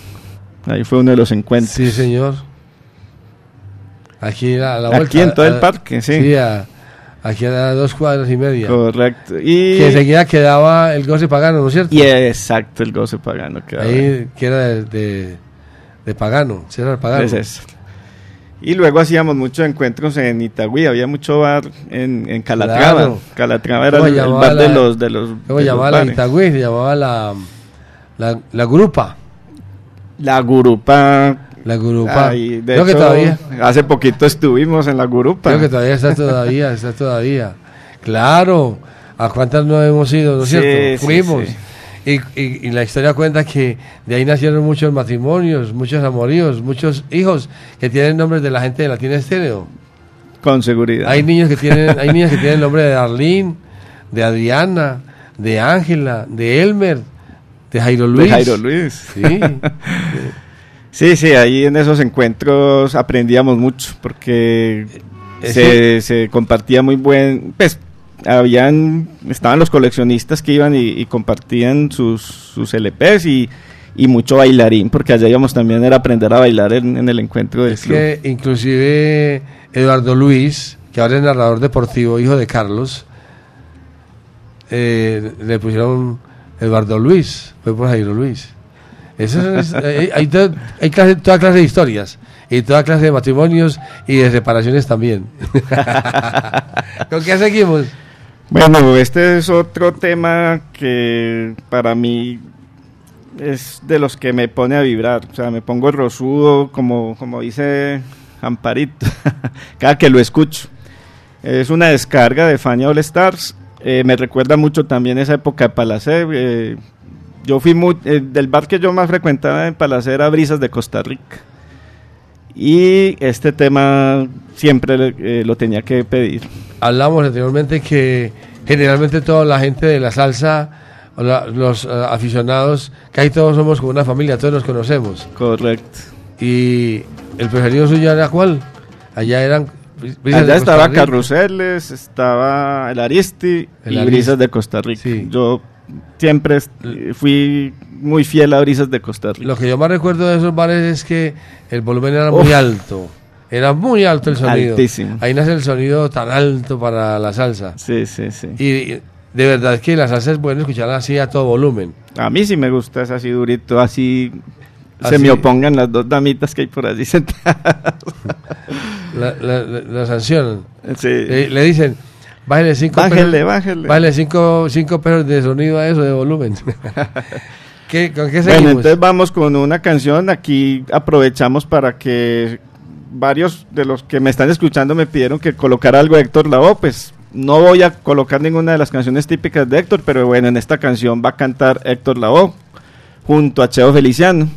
Ahí fue uno de los encuentros. Sí, señor. Aquí a la Aquí vuelta. en todo el parque, sí. Sí, a- aquí a dos cuadras y media. Correcto. Y, Que enseguida quedaba el goce pagano, ¿no es cierto? y exacto, el goce pagano. Ahí, que era de, de, de pagano. Sí, era el pagano. Es eso. Y luego hacíamos muchos encuentros en Itagüí, había mucho bar en, en Calatrava. Claro. Calatrava era ¿Cómo el, bar de los de los ¿Cómo de los llamaba la. Itagüí? Se llamaba la, la, la Grupa. La Gurupa. La Gurupa. Ay, de Creo que hecho, todavía. Hace poquito estuvimos en la Gurupa. Creo que todavía está todavía, está todavía. Claro, ¿a cuántas no hemos ido, no es Sí, cierto? Fuimos. sí. Y, y- y la historia cuenta que de ahí nacieron muchos matrimonios, muchos amoríos, muchos hijos que tienen nombres de la gente de Latina Estéreo. Con seguridad. Hay niños que tienen, hay niños que tienen el nombre de Arlene, de Adriana, de Ángela, de Elmer, de Jairo Luis. De Jairo Luis. Sí. Sí, sí, ahí en esos encuentros aprendíamos mucho porque Eh, se, se compartía muy buen, pues habían, estaban los coleccionistas que iban y, y compartían sus, sus LPs y, y mucho bailarín, porque allá íbamos también era aprender a bailar en, en el encuentro del Es club. que inclusive Eduardo Luis, que ahora es narrador deportivo, hijo de Carlos, eh, le pusieron Eduardo Luis, fue por Jairo Luis. Eso es- hay, hay to- hay clase- toda clase de historias y toda clase de matrimonios y de separaciones también. ¿Con qué seguimos? Bueno, este es otro tema que para mí es de los que me pone a vibrar. O sea, me pongo rosudo, como, como dice Amparito, cada que lo escucho. Es una descarga de Fania All Stars. Eh, me recuerda mucho también esa época de Palacer. eh, yo fui muy, eh, del bar que yo más frecuentaba en Palacer era Brisas de Costa Rica. Y este tema siempre lo tenía que pedir. Hablamos anteriormente que generalmente toda la gente de la salsa, los eh, aficionados, casi todos somos como una familia, todos nos conocemos. Correcto. ¿Y el preferido suyo era cuál? Allá eran... Brisas de Allá Costa estaba. Carruseles, estaba el Aristi El y. Brisas de Costa Rica. Yo siempre fui muy fiel a Brisas de Costa Rica. Lo que yo más recuerdo de esos bares es que el volumen era muy Uf. alto. Era muy alto el sonido. Altísimo. Ahí nace el sonido tan alto para la salsa. Sí, sí, sí. Y y de verdad que la salsa es bueno escucharla así a todo volumen. A mí sí me gusta, es así durito, así, se Así. me opongan las dos damitas que hay por allí sentadas. La, la, la- la sancionan. Sí. Le, le dicen, bájale cinco Bájele, pesos, bájele. bájale cinco, cinco pesos de sonido a eso, de volumen. ¿Qué, ¿Con qué Bueno, seguimos? entonces vamos con una canción. Aquí aprovechamos para que varios de los que me están escuchando me pidieron que colocara algo de Héctor Lavoe. Pues no voy a colocar ninguna de las canciones típicas de Héctor, pero bueno, en esta canción va a cantar Héctor Lavoe junto a Cheo Feliciano.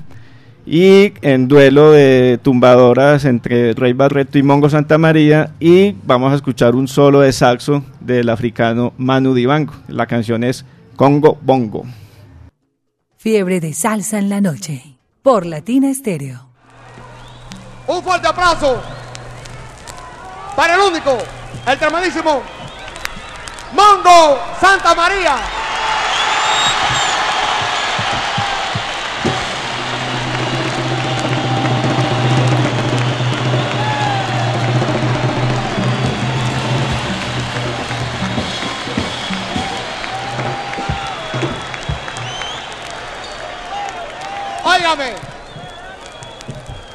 Y en duelo de tumbadoras entre Rey Barreto y Mongo Santa María. Y vamos a escuchar un solo de saxo del africano Manu Dibango. La canción es Congo Bongo. Fiebre de salsa en la noche. Por Latina Estéreo. Un fuerte aplauso para el único, el tremendísimo Mongo Santa María.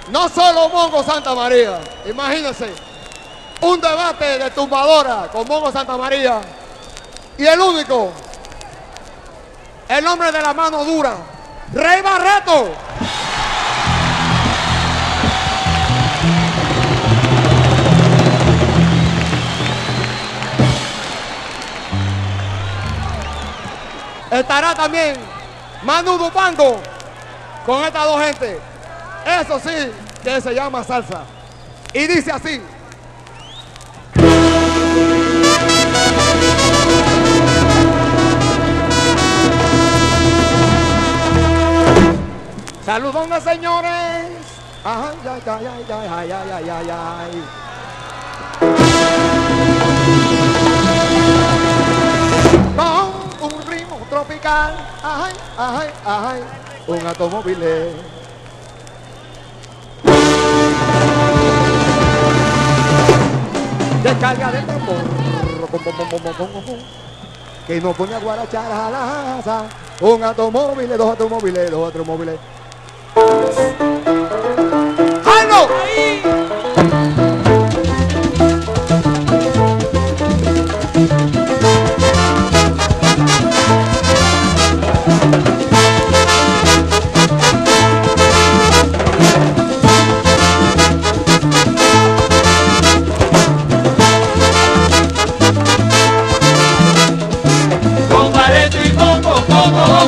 No solo Mongo Santa María. Imagínense. Un debate de tumbadora con Mongo Santa María. Y el único. El hombre de la mano dura. Rey Barreto. Estará también Manu Dupango con estas dos gente. Eso sí, que se llama salsa. Y dice así. Saludos, señores. Ay, ay, ay, ay, ay, ay, ay, ay, ay. Con un ritmo tropical. Ay, ay, ay. Un automóvil. Descarga de tambor. Que no pone a guarachar a la asa. Un automóvil, dos automóviles, dos automóviles.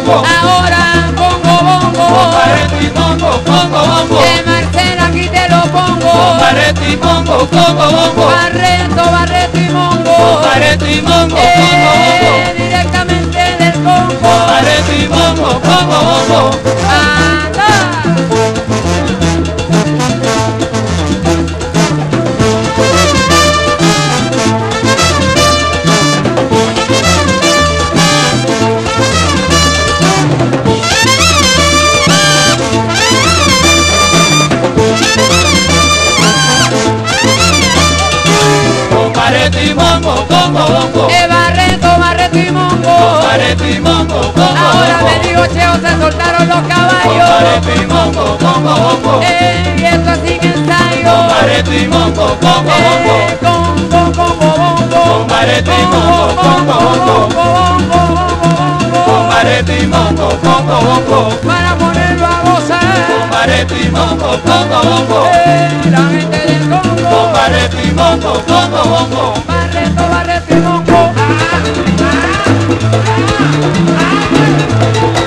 Bongo, Bongo. Ahora pongo bongo. Con Barreto y Bongo, Bongo, Bongo. De Marcela aquí te lo pongo. Con Barreto y Bongo, Bongo, Bongo. Barreto, Barreto y mongo. Con Barreto y Bongo, Bongo, Eh, Bongo. directamente del Congo. Con Barreto y Bongo, Bongo, Bongo. Ahora me digo, Cheo, se soltaron los caballos. Eh, y esto sigue ensayo. Eh, con, con, con, para ponerlo a gozar. Eh, la gente del Congo. Barreto y Mongo, Congo, Barreto, Barreto y Mongo. Ah. Thank you.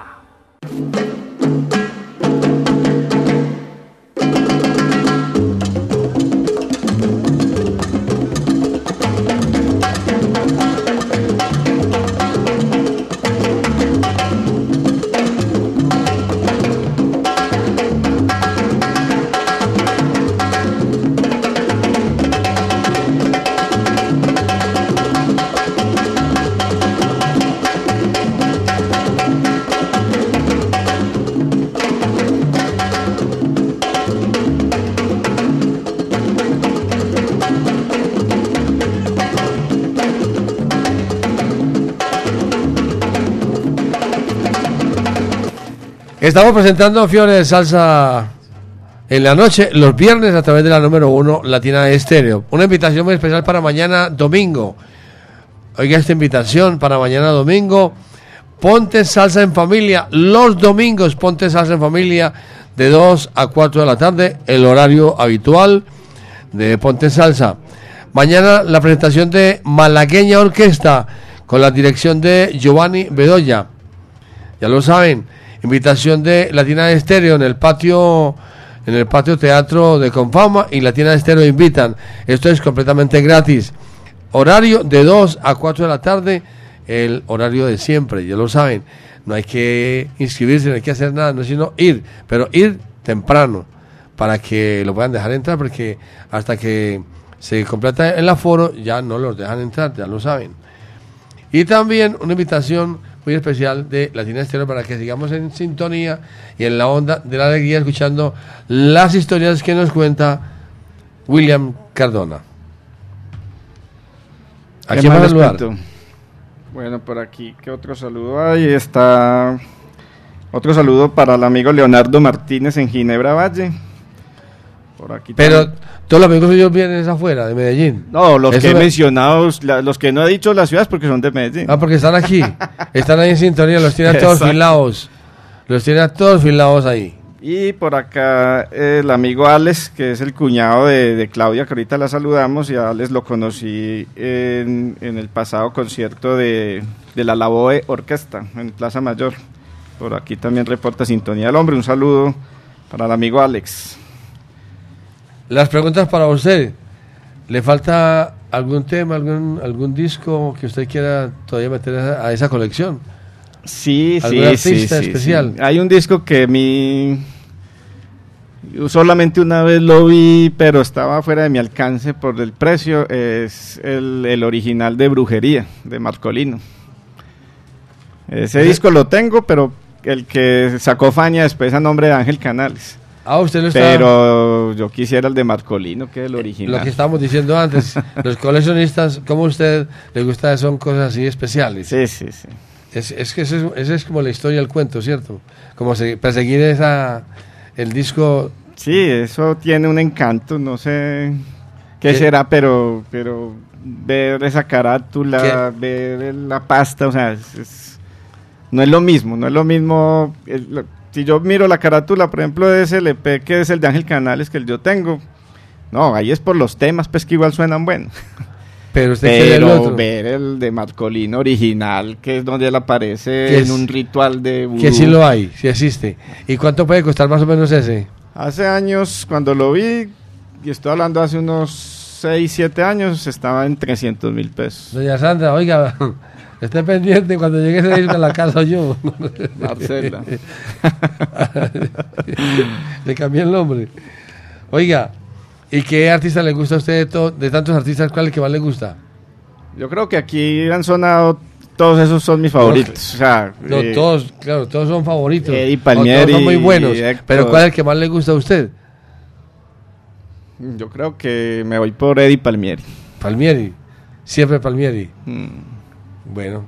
Estamos presentando Fiebre de Salsa en la noche, los viernes, a través de la número uno Latina Estéreo. Una invitación muy especial para mañana domingo. Oiga esta invitación para mañana domingo. Ponte salsa en familia. Los domingos, ponte salsa en familia de 2 a 4 de la tarde, el horario habitual de Ponte Salsa. Mañana la presentación de Malagueña Orquesta con la dirección de Giovanni Bedoya. Ya lo saben, invitación de Latina Estéreo en el patio en el patio teatro de Confama y Latina Estéreo invitan. Esto es completamente gratis. Horario de 2 a 4 de la tarde, el horario de siempre, ya lo saben. No hay que inscribirse, no hay que hacer nada, no sino ir, pero ir temprano para que lo puedan dejar entrar porque hasta que se completa el aforo ya no los dejan entrar, ya lo saben. Y también una invitación muy especial de Latina Estéreo para que sigamos en sintonía y en la onda de la alegría escuchando las historias que nos cuenta William Cardona. ¿A ¿Qué quién va a saludar? Bueno, por aquí, ¿qué otro saludo hay? Está otro saludo para el amigo Leonardo Martínez en Ginebra Valle. Por aquí Pero también. todos los amigos suyos vienen afuera, de Medellín. No, los Eso que he me- mencionado, la- los que no he dicho las ciudades porque son de Medellín. Ah, porque están aquí. Están ahí en sintonía, los tiene a todos Exacto. filados. Los tiene a todos filados ahí. Y por acá el amigo Alex, que es el cuñado de, de Claudia, que ahorita la saludamos, y a Alex lo conocí en, en el pasado concierto de, de la Lavoe Orquesta en Plaza Mayor. Por aquí también reporta Sintonía del Hombre. Un saludo para el amigo Alex. Las preguntas para usted. ¿Le falta algún tema, algún, algún disco que usted quiera todavía meter a, esa colección? Sí, sí, ¿Algún sí, artista sí, especial? sí. Hay un disco que mi solamente una vez lo vi, pero estaba fuera de mi alcance por el precio. Es el, el original de Brujería de Marcolino. Ese Ese- disco lo tengo, pero el que sacó Faña después a nombre de Ángel Canales. Ah, usted lo está... Pero yo quisiera el de Marcolino, que es el original. Lo que estábamos diciendo antes, los coleccionistas, como a usted le gusta, son cosas así especiales. Sí, sí, sí. Es, es que esa es, es como la historia del cuento, ¿cierto? Como se- perseguir esa, el disco... Sí, eso tiene un encanto, no sé qué ¿Qué? será, pero, pero ver esa carátula, ver la pasta, o sea, es- es- no es lo mismo, no es lo mismo. el- lo- si yo miro la carátula, por ejemplo, de ese LP que es el de Ángel Canales que yo tengo, no, ahí es por los temas, pues que igual suenan buenos. Pero usted el Pero otro. ver el de Marcolino original, que es donde él aparece Que en un ritual de Que vudú. sí lo hay, sí existe. ¿Y cuánto puede costar más o menos ese? Hace años, cuando lo vi, y estoy hablando hace unos 6, 7 años, estaba en 300 mil pesos. Doña Sandra, oiga, esté pendiente cuando llegue ese disco a la casa yo. Marcela. le cambié el nombre. Oiga, ¿y qué artista le gusta a usted de, de tantos artistas? ¿Cuál es el que más le gusta? Yo creo que aquí han sonado, todos esos son mis favoritos. O sea, No, eh, todos, claro, todos son favoritos. O Palmieri, Todos son muy buenos. Pero ¿cuál es el que más le gusta a usted? yo creo que me voy por Eddie Palmieri. Palmieri. Siempre Palmieri. Mm. Bueno,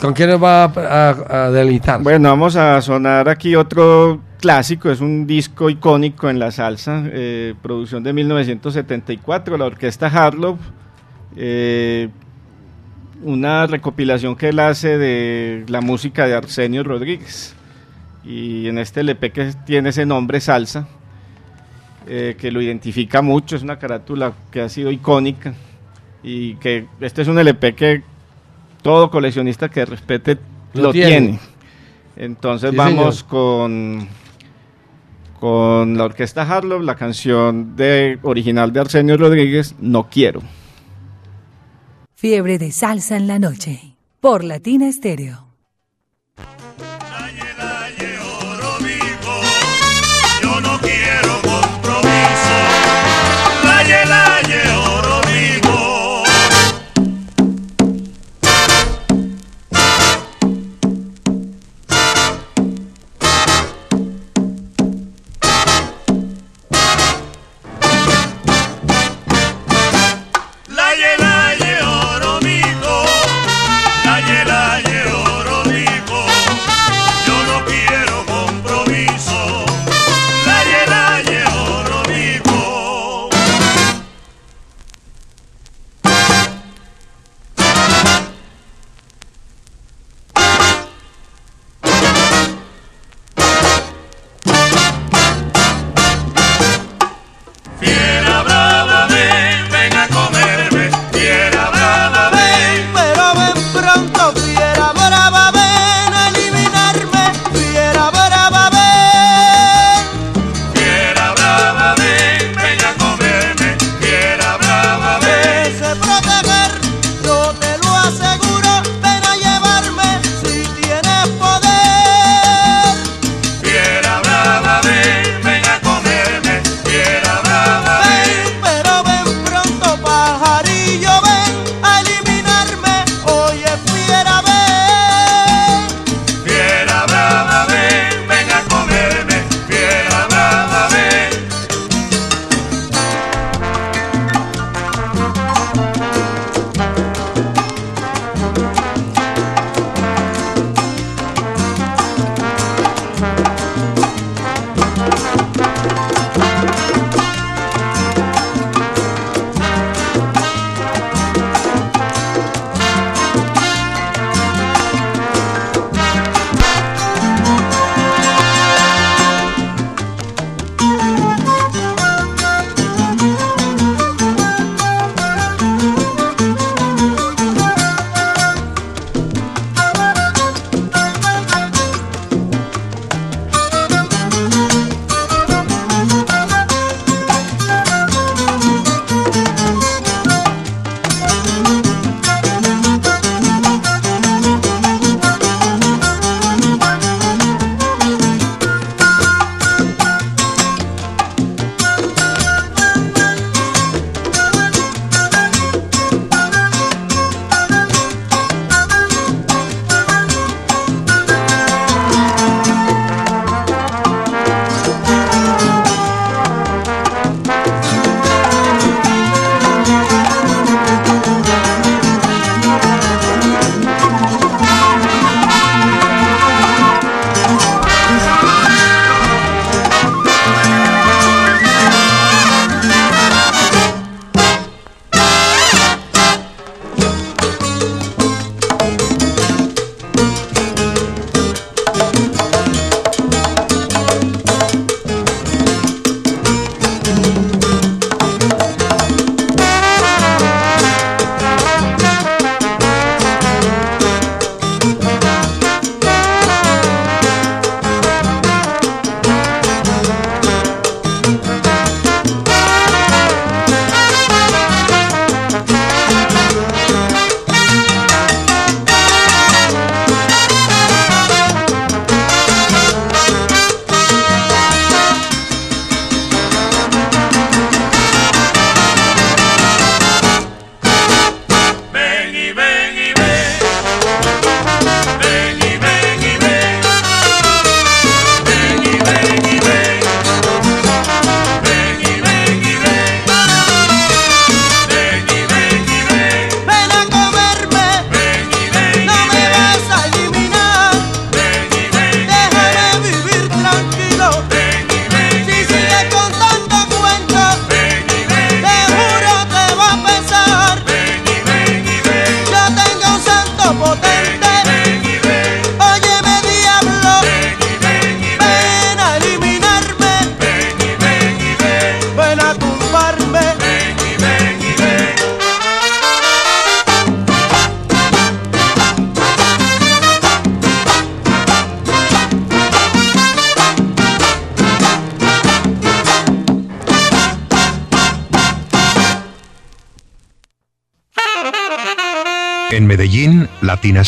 ¿con quién nos va a, deleitar? Bueno, vamos a sonar aquí otro clásico, es un disco icónico en la salsa, eh, producción de 1974, la orquesta Harlow, eh, una recopilación que él hace de la música de Arsenio Rodríguez. Y en este LP que tiene ese nombre, Salsa, eh, que lo identifica mucho, es una carátula que ha sido icónica y que este es un LP que todo coleccionista que respete Lo lo, tiene. tiene. Entonces Sí, vamos señor. con con la orquesta Harlow, la canción de original de Arsenio Rodríguez, No quiero. Fiebre de salsa en la noche. Por Latina Estéreo.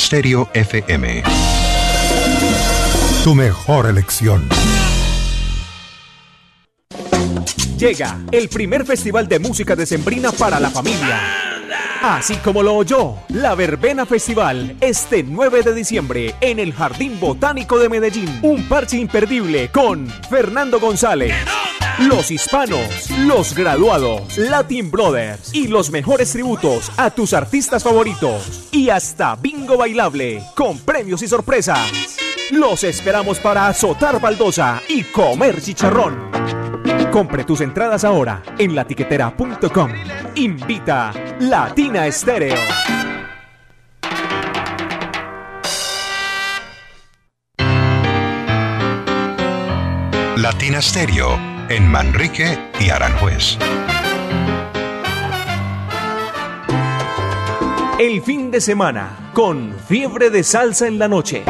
Stereo FM. Tu mejor elección. Llega el primer festival de música decembrina para la familia. Así como lo oyó, la Verbena Festival este 9 de diciembre en el Jardín Botánico de Medellín. Un parche imperdible con Fernando González. Los hispanos, los graduados, Latin Brothers y los mejores tributos a tus artistas favoritos. Y hasta bailable con premios y sorpresas. Los esperamos para azotar baldosa y comer chicharrón. Compre tus entradas ahora en latiquetera.com. Invita Latina Estéreo. Latina Stereo en Manrique y Aranjuez. El fin de semana con fiebre de salsa en la noche.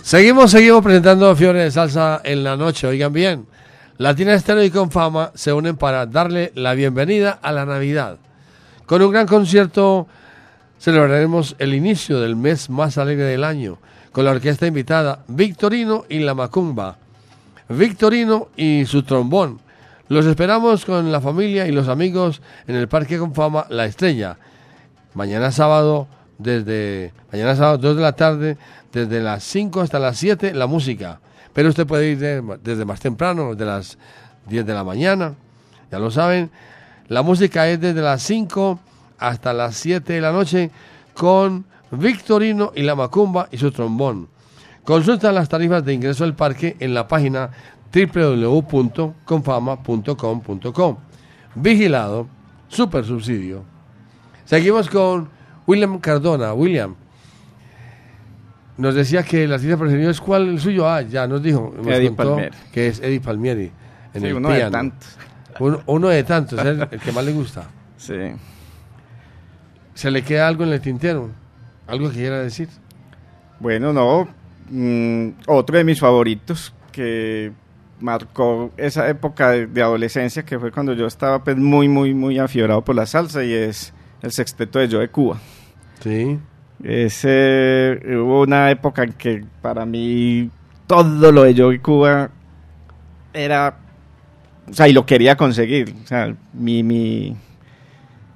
Seguimos, seguimos presentando Fiebre de Salsa en la noche. Oigan bien, Latina Estéreo y Confama se unen para darle la bienvenida a la Navidad. Con un gran concierto celebraremos el inicio del mes más alegre del año con la orquesta invitada Victorino y la Macumba. Victorino y su trombón. Los esperamos con la familia y los amigos en el Parque Confama La Estrella. Mañana sábado, desde mañana sábado 2 de la tarde, desde las 5 hasta las 7 la música. Pero usted puede ir de- desde más temprano, de las 10 de la mañana. Ya lo saben, la música es desde las 5 hasta las 7 de la noche con Victorino y la Macumba y su trombón. Consulta las tarifas de ingreso al parque en la página www.confama.com.com. Vigilado, super subsidio. Seguimos con William Cardona. William, nos decía que el artista preferido es cuál el suyo. Ah, ya nos dijo. Nos Eddie contó Palmieri. Que es Eddie Palmieri. En Sí, el uno de tantos. Uno, uno de tantos, es el, el que más le gusta. Sí. ¿Se le queda algo en el tintero? ¿Algo que quiera decir? Bueno, no. Mm, otro de mis favoritos que marcó esa época de, de adolescencia que fue cuando yo estaba pues muy, muy, muy afiebrado por la salsa y es el sexteto de Yo de Cuba. Sí. Ese, hubo una época en que para mí todo lo de Yo de Cuba era, o sea, y lo quería conseguir. O sea, mi, mi,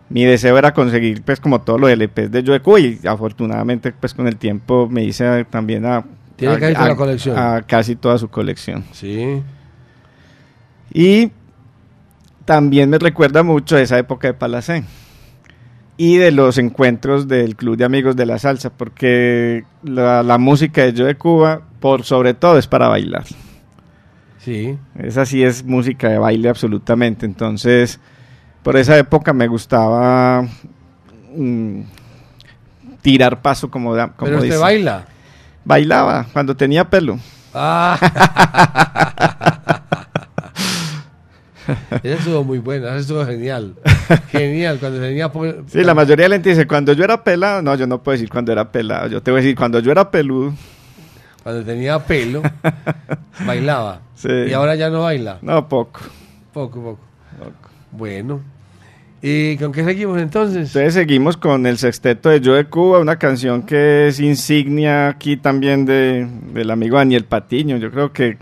mi deseo era conseguir pues como todo lo de LPs de Yo de Cuba y afortunadamente pues con el tiempo me hice también a... Tiene a- casi toda a- la colección. a casi toda su colección. Sí. Y también me recuerda mucho esa época de Palacén y de los encuentros del Club de Amigos de la Salsa, porque la, la música de Yo de Cuba, por sobre todo, es para bailar. Sí. Esa sí es música de baile absolutamente. Entonces, por esa época me gustaba mm, tirar paso como, da- como Pero usted dice. baila. Bailaba cuando tenía pelo. Ah. Esa estuvo muy buena, esa estuvo genial. Genial, cuando tenía... Sí, la mayoría de la gente dice, cuando yo era pelado, no, yo no puedo decir cuando era pelado, yo te voy a decir, cuando yo era peludo. Cuando tenía pelo, bailaba. Sí. Y ahora ya no baila. No, poco. Poco, poco. Bueno. ¿Y con qué seguimos entonces? Entonces seguimos con el sexteto de Yo de Cuba, una canción que es insignia aquí también de, del amigo Daniel Patiño, yo creo que...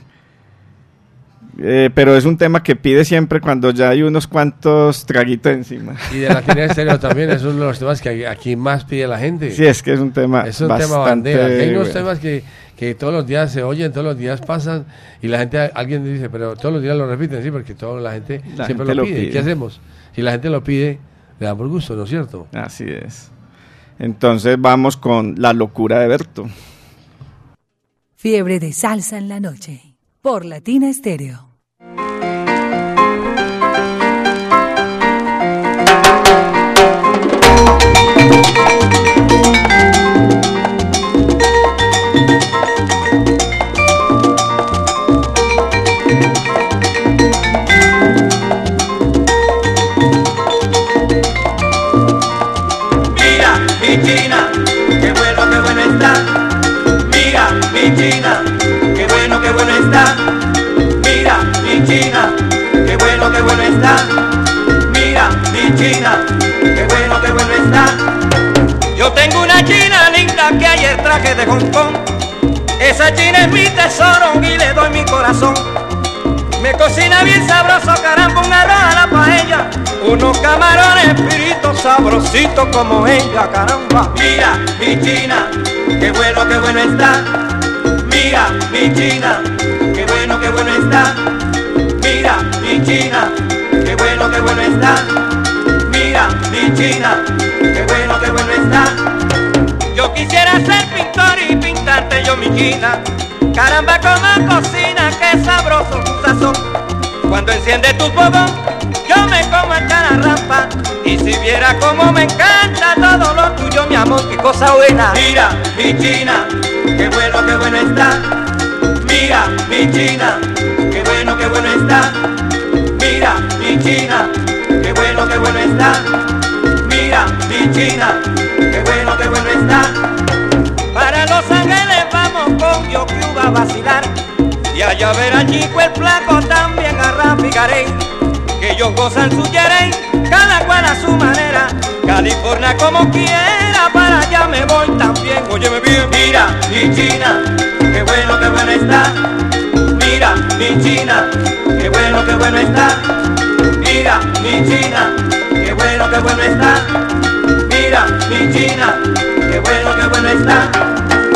eh, pero es un tema que pide siempre cuando ya hay unos cuantos traguitos encima. Y de la Latina Estéreo también es uno de los temas que aquí más pide la gente. Sí, es que es un tema Es un bastante tema bandera. Hay unos bueno. temas que, que todos los días se oyen, todos los días pasan y la gente, alguien dice, pero todos los días lo repiten, sí, porque toda la gente La siempre gente lo, lo pide. pide. ¿Qué hacemos? Si la gente lo pide, le da por gusto, ¿no es cierto? Así es. Entonces vamos con La locura de Berto. Fiebre de salsa en la noche. Por Latina Estéreo. mi China, qué bueno, qué bueno está. Mira, mi China, qué bueno, qué bueno está. Mira, mi China, qué bueno, qué bueno está. Mira, mi China, qué bueno, qué bueno está. Yo tengo una China linda que ayer traje de Hong Kong. Esa China es mi tesoro y le doy mi corazón. Me cocina bien sabroso, caramba, un arroz la unos camarones piritos sabrositos como ella, caramba. Mira, mi china, qué bueno, qué bueno está. Mira, mi china, qué bueno, qué bueno está. Mira, mi china, qué bueno, qué bueno está. Mira, mi china, qué bueno, qué bueno está. Yo quisiera ser pintor y pintarte yo mi china. Caramba, como cocina, qué sabroso tu sazón. Cuando enciende tu fogón, yo me como esta la rampa. Y si viera cómo me encanta todo lo tuyo, mi amor, qué cosa buena. Mira, mi china, qué bueno, qué bueno está. Mira, mi china, qué bueno, qué bueno está. Mira, mi china, qué bueno, qué bueno está. Mira, mi china, qué bueno, qué bueno está. Para Los Ángeles vamos con yo Cuba a vacilar. Y allá ver al chico el flaco también a Rafigaré. Que ellos gozan su yerey, cada cual a su manera. California como quiera, para allá me voy también. Óyeme bien, mira, mi china, qué bueno, qué bueno está. Mira, mi china, qué bueno, qué bueno está. Mira, mi china, qué bueno, qué bueno está. Mira, mi china, qué bueno, qué bueno está.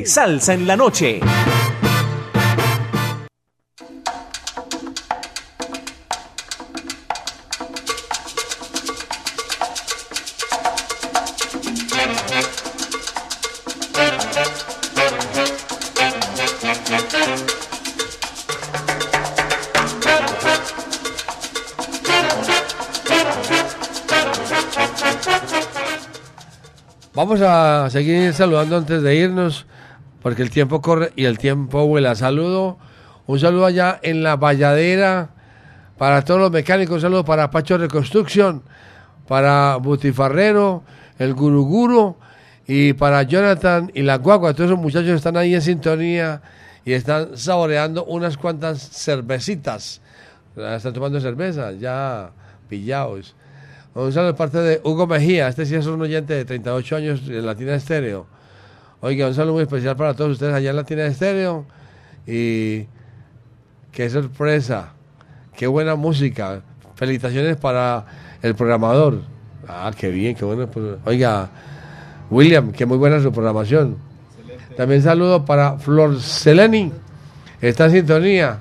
Salsa en la noche. Vamos a seguir saludando antes de irnos, porque el tiempo corre y el tiempo vuela. Saludo, un saludo allá en la Valladera para todos los mecánicos, un saludo para Pacho Reconstruction, para Butifarrero, el Guruguro y para Jonathan y la Guagua. Todos esos muchachos están ahí en sintonía y están saboreando unas cuantas cervecitas. Están tomando cerveza, ya pillados. Un saludo de parte de Hugo Mejía. Este sí es un oyente de 38 años de Latina Estéreo. Oiga, un saludo muy especial para todos ustedes allá en Latina Estéreo. Y qué sorpresa. Qué buena música. Felicitaciones para el programador. Ah, qué bien, qué bueno. pues, Oiga, William, qué muy buena su programación. También saludo para Flor Seleni. Está en sintonía.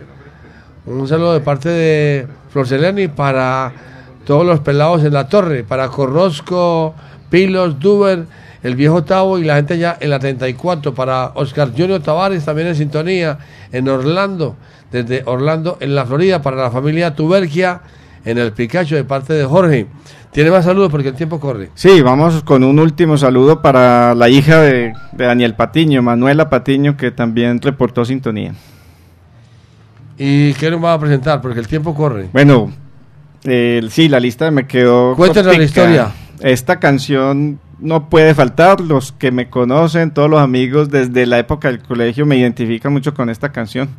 Un saludo de parte de Flor Seleni para todos los pelados en la torre, para Corrosco, Pilos, Duber, el viejo Tavo y la gente ya en la 34, para Oscar Junior Tavares también en sintonía, en Orlando, desde Orlando en la Florida, para la familia Tuberquia, en el Picacho de parte de Jorge. Tiene más saludos porque el tiempo corre. Sí, vamos con un último saludo para la hija de, de Daniel Patiño, Manuela Patiño, que también reportó sintonía. ¿Y qué nos va a presentar? Porque el tiempo corre. Bueno, eh, sí, la lista me quedó. Cuéntanos la historia. Esta canción no puede faltar. Los que me conocen, todos los amigos desde la época del colegio me identifican mucho con esta canción.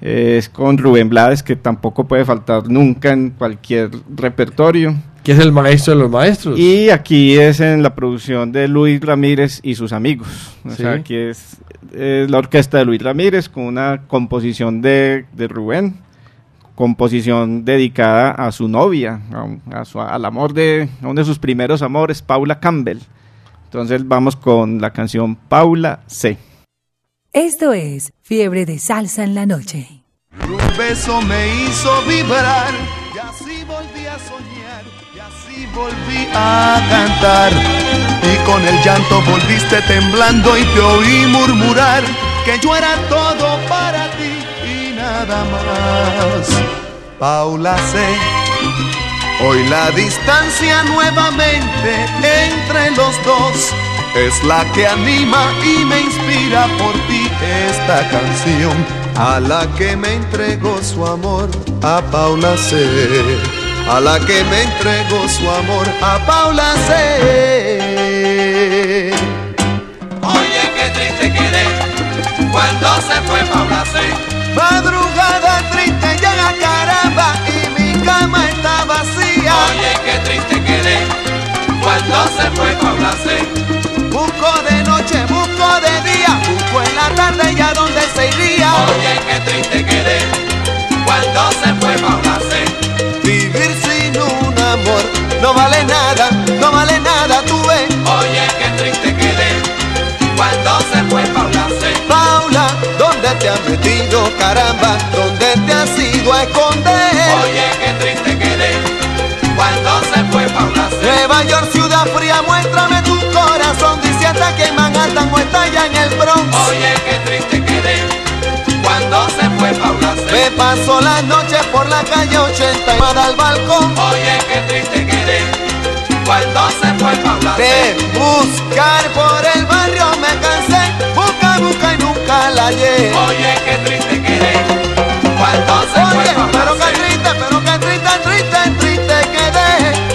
Es con Rubén Blades, que tampoco puede faltar nunca en cualquier repertorio. Que es el maestro de los maestros. Y aquí es en la producción de Luis Ramírez y sus amigos. O Sí. sea, aquí es, es la orquesta de Luis Ramírez con una composición de, de Rubén, composición dedicada a su novia, a a su- al amor de a uno de sus primeros amores, Paula Campbell. Entonces vamos con la canción Paula C. Esto es Fiebre de Salsa en la Noche. Un beso me hizo vibrar y así volví a soñar y así volví a cantar. Y con el llanto volviste temblando y te oí murmurar que yo era todo para nada más. Paula sé, hoy la distancia nuevamente entre los dos es la que anima y me inspira por ti esta canción a la que me entregó su amor a Paula C. A la que me entregó su amor a Paula C. Oye, qué triste quedé cuando se fue Paula C. Madrugada triste llega caramba y mi cama está vacía. Oye, qué triste quedé cuando se fue Paula C. Busco de noche, busco de día, busco en la tarde ya donde se iría. Oye, qué triste quedé cuando se fue Paula C. Vivir sin un amor no vale nada, no vale nada, tú ves. Oye, qué triste quedé cuando se fue Paula C. Paula, ¿dónde te has metido, caramba? ¿Dónde te has ido a esconder? Oye, qué triste quedé cuando se fue Paula. Nueva York, ciudad fría, muéstrame tu corazón. Dice hasta que en Manhattan o está allá en el Bronx. Oye, qué triste quedé cuando se fue Paula. Me paso las noches por la calle 80 y al balcón. Oye, qué triste quedé cuando se fue Paula. De buscar por el barrio me cansé. Busca, busca y nunca la hallé. Oye, cuando se fue Oye, Paula pero C. qué triste, pero qué triste, triste, triste quedé.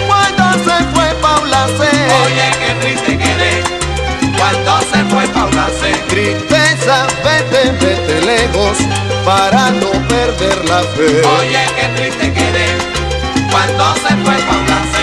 Cuando se fue Paula C. Oye, qué triste quedé cuando se fue Paula C. Tristeza, vete, vete lejos para no perder la fe. Oye, qué triste quedé cuando se fue Paula C.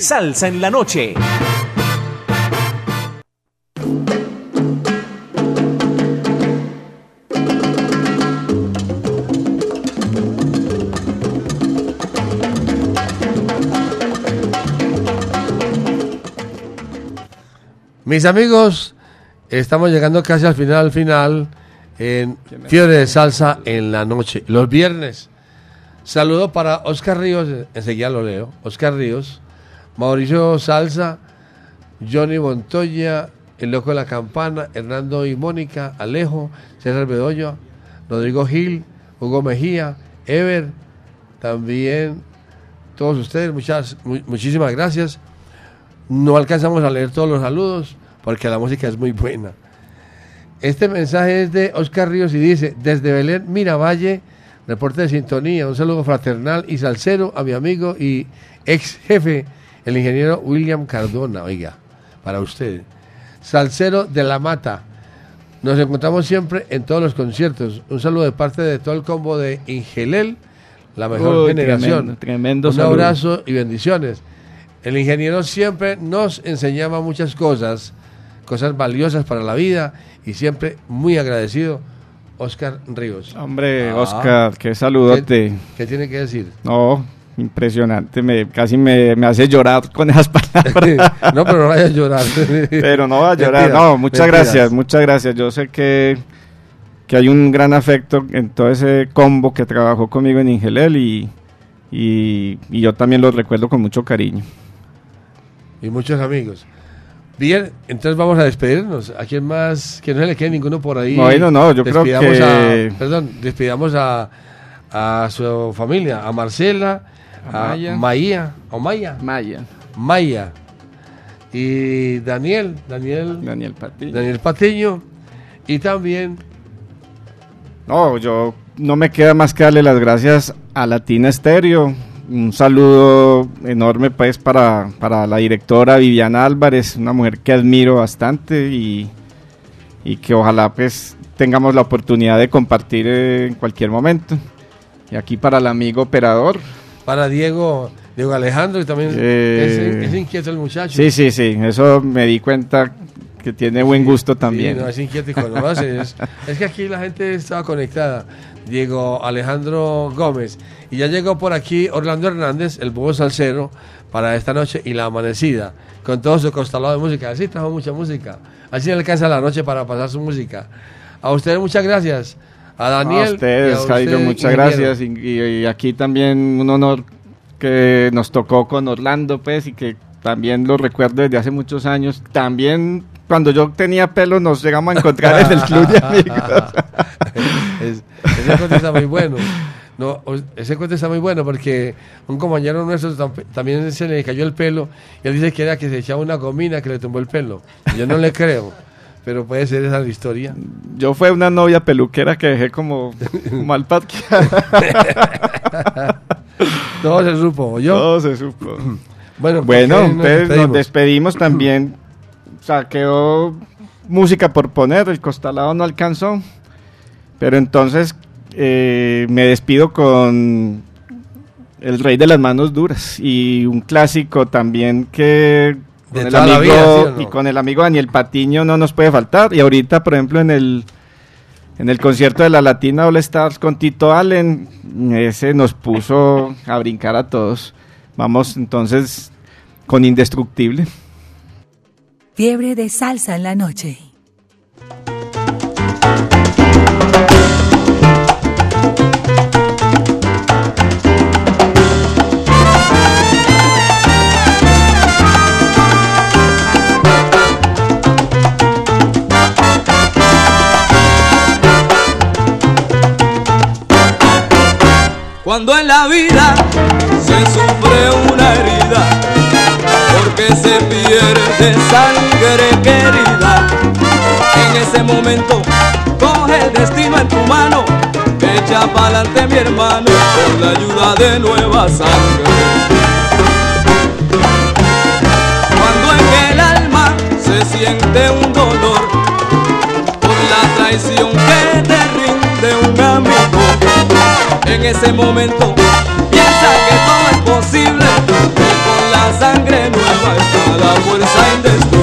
salsa en la noche. Mis amigos, estamos llegando casi al final, al final, en Fiebre de Salsa en la noche. Los viernes. Saludo para Oscar Ríos, enseguida lo leo. Oscar Ríos, Mauricio Salsa, Johnny Montoya, El Loco de la Campana, Hernando y Mónica, Alejo, César Bedoya, Rodrigo Gil, Hugo Mejía, Ever, también todos ustedes, muchas, mu- muchísimas gracias. No alcanzamos a leer todos los saludos porque la música es muy buena. Este mensaje es de Oscar Ríos y dice, desde Belén, Miravalle, reporte de sintonía, un saludo fraternal y salsero a mi amigo y ex jefe, el ingeniero William Cardona, oiga, para usted. Salsero de la Mata. Nos encontramos siempre en todos los conciertos. Un saludo de parte de todo el combo de Ingelel, la mejor Uy, generación. tremendo, tremendo Un saludo. abrazo y bendiciones. El ingeniero siempre nos enseñaba muchas cosas, cosas valiosas para la vida y siempre muy agradecido, Oscar Ríos. Hombre, Ah. Oscar, qué saludote. ¿Qué, qué tiene que decir? No, impresionante, me, casi me, me hace llorar con esas palabras. no, pero no vaya a llorar. pero no va a llorar, Mentiras, no, muchas mentiras. gracias, muchas gracias. Yo sé que, que hay un gran afecto en todo ese combo que trabajó conmigo en Ingelel y, y, y yo también lo recuerdo con mucho cariño. y muchos amigos. Bien, entonces vamos a despedirnos. ¿A quién más? Que no se le quede ninguno por ahí. Bueno, no, yo creo que- A, perdón, despidamos a, a su familia, a Marcela, A a, Maya. Maya, o Maya. Maya. Maya. Y Daniel, Daniel. Daniel Patiño. Daniel Patiño. Y también No, yo no me queda más que darle las gracias a Latina Estéreo. Un saludo enorme pues para, para la directora Viviana Álvarez, una mujer que admiro bastante y, y que ojalá pues tengamos la oportunidad de compartir eh, en cualquier momento. Y aquí para el amigo operador. Para Diego, Diego Alejandro, y también Eh, es, es inquieto el muchacho. Sí, sí, sí, eso me di cuenta que tiene buen gusto también. Sí, no, es inquieto y conoce. es, es que aquí la gente estaba conectada. Diego Alejandro Gómez. Y ya llegó por aquí Orlando Hernández, el búho salsero, para esta noche y la amanecida, con todo su costalado de música. Así trajo mucha música. Así le alcanza la noche para pasar su música. A ustedes muchas gracias. A Daniel. A ustedes, y a Jairo, usted, muchas ingeniero. gracias. Y, aquí también un honor que nos tocó con Orlando, pues, y que también lo recuerdo desde hace muchos años. También cuando yo tenía pelo nos llegamos a encontrar en el club de amigos. Es- ese cuento está muy bueno. No, ese cuento está muy bueno porque un compañero nuestro tam- también se le cayó el pelo y él dice que era que se echaba una gomina que le tumbó el pelo. Yo no le creo, pero puede ser esa la historia. Yo fue una novia peluquera que dejé como mal. Todo se supo, ¿yo? Todo se supo. Bueno, Bueno, ¿por qué nos despedimos? despedimos también. O sea, quedó música por poner, el costalado no alcanzó. Pero entonces eh, me despido con El Rey de las Manos Duras y un clásico también que De con el toda la amigo vida, ¿sí o no? y con el amigo Daniel Patiño no nos puede faltar. Y ahorita, por ejemplo, en el en el concierto de la Latina All Stars con Tito Allen, ese nos puso a brincar a todos. Vamos entonces con Indestructible. Fiebre de salsa en la noche. Cuando en la vida se sufre una herida, porque se pierde sangre querida. En ese momento coge el destino en tu mano, echa pa'lante mi hermano con la ayuda de nueva sangre. Cuando en el alma se siente un dolor por la traición que te rinde un amigo. En ese momento piensa que todo es posible, que con la sangre nueva está la fuerza indestructible.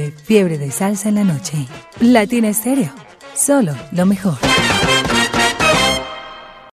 Fiebre de salsa en la noche. Latina Estéreo, solo lo mejor.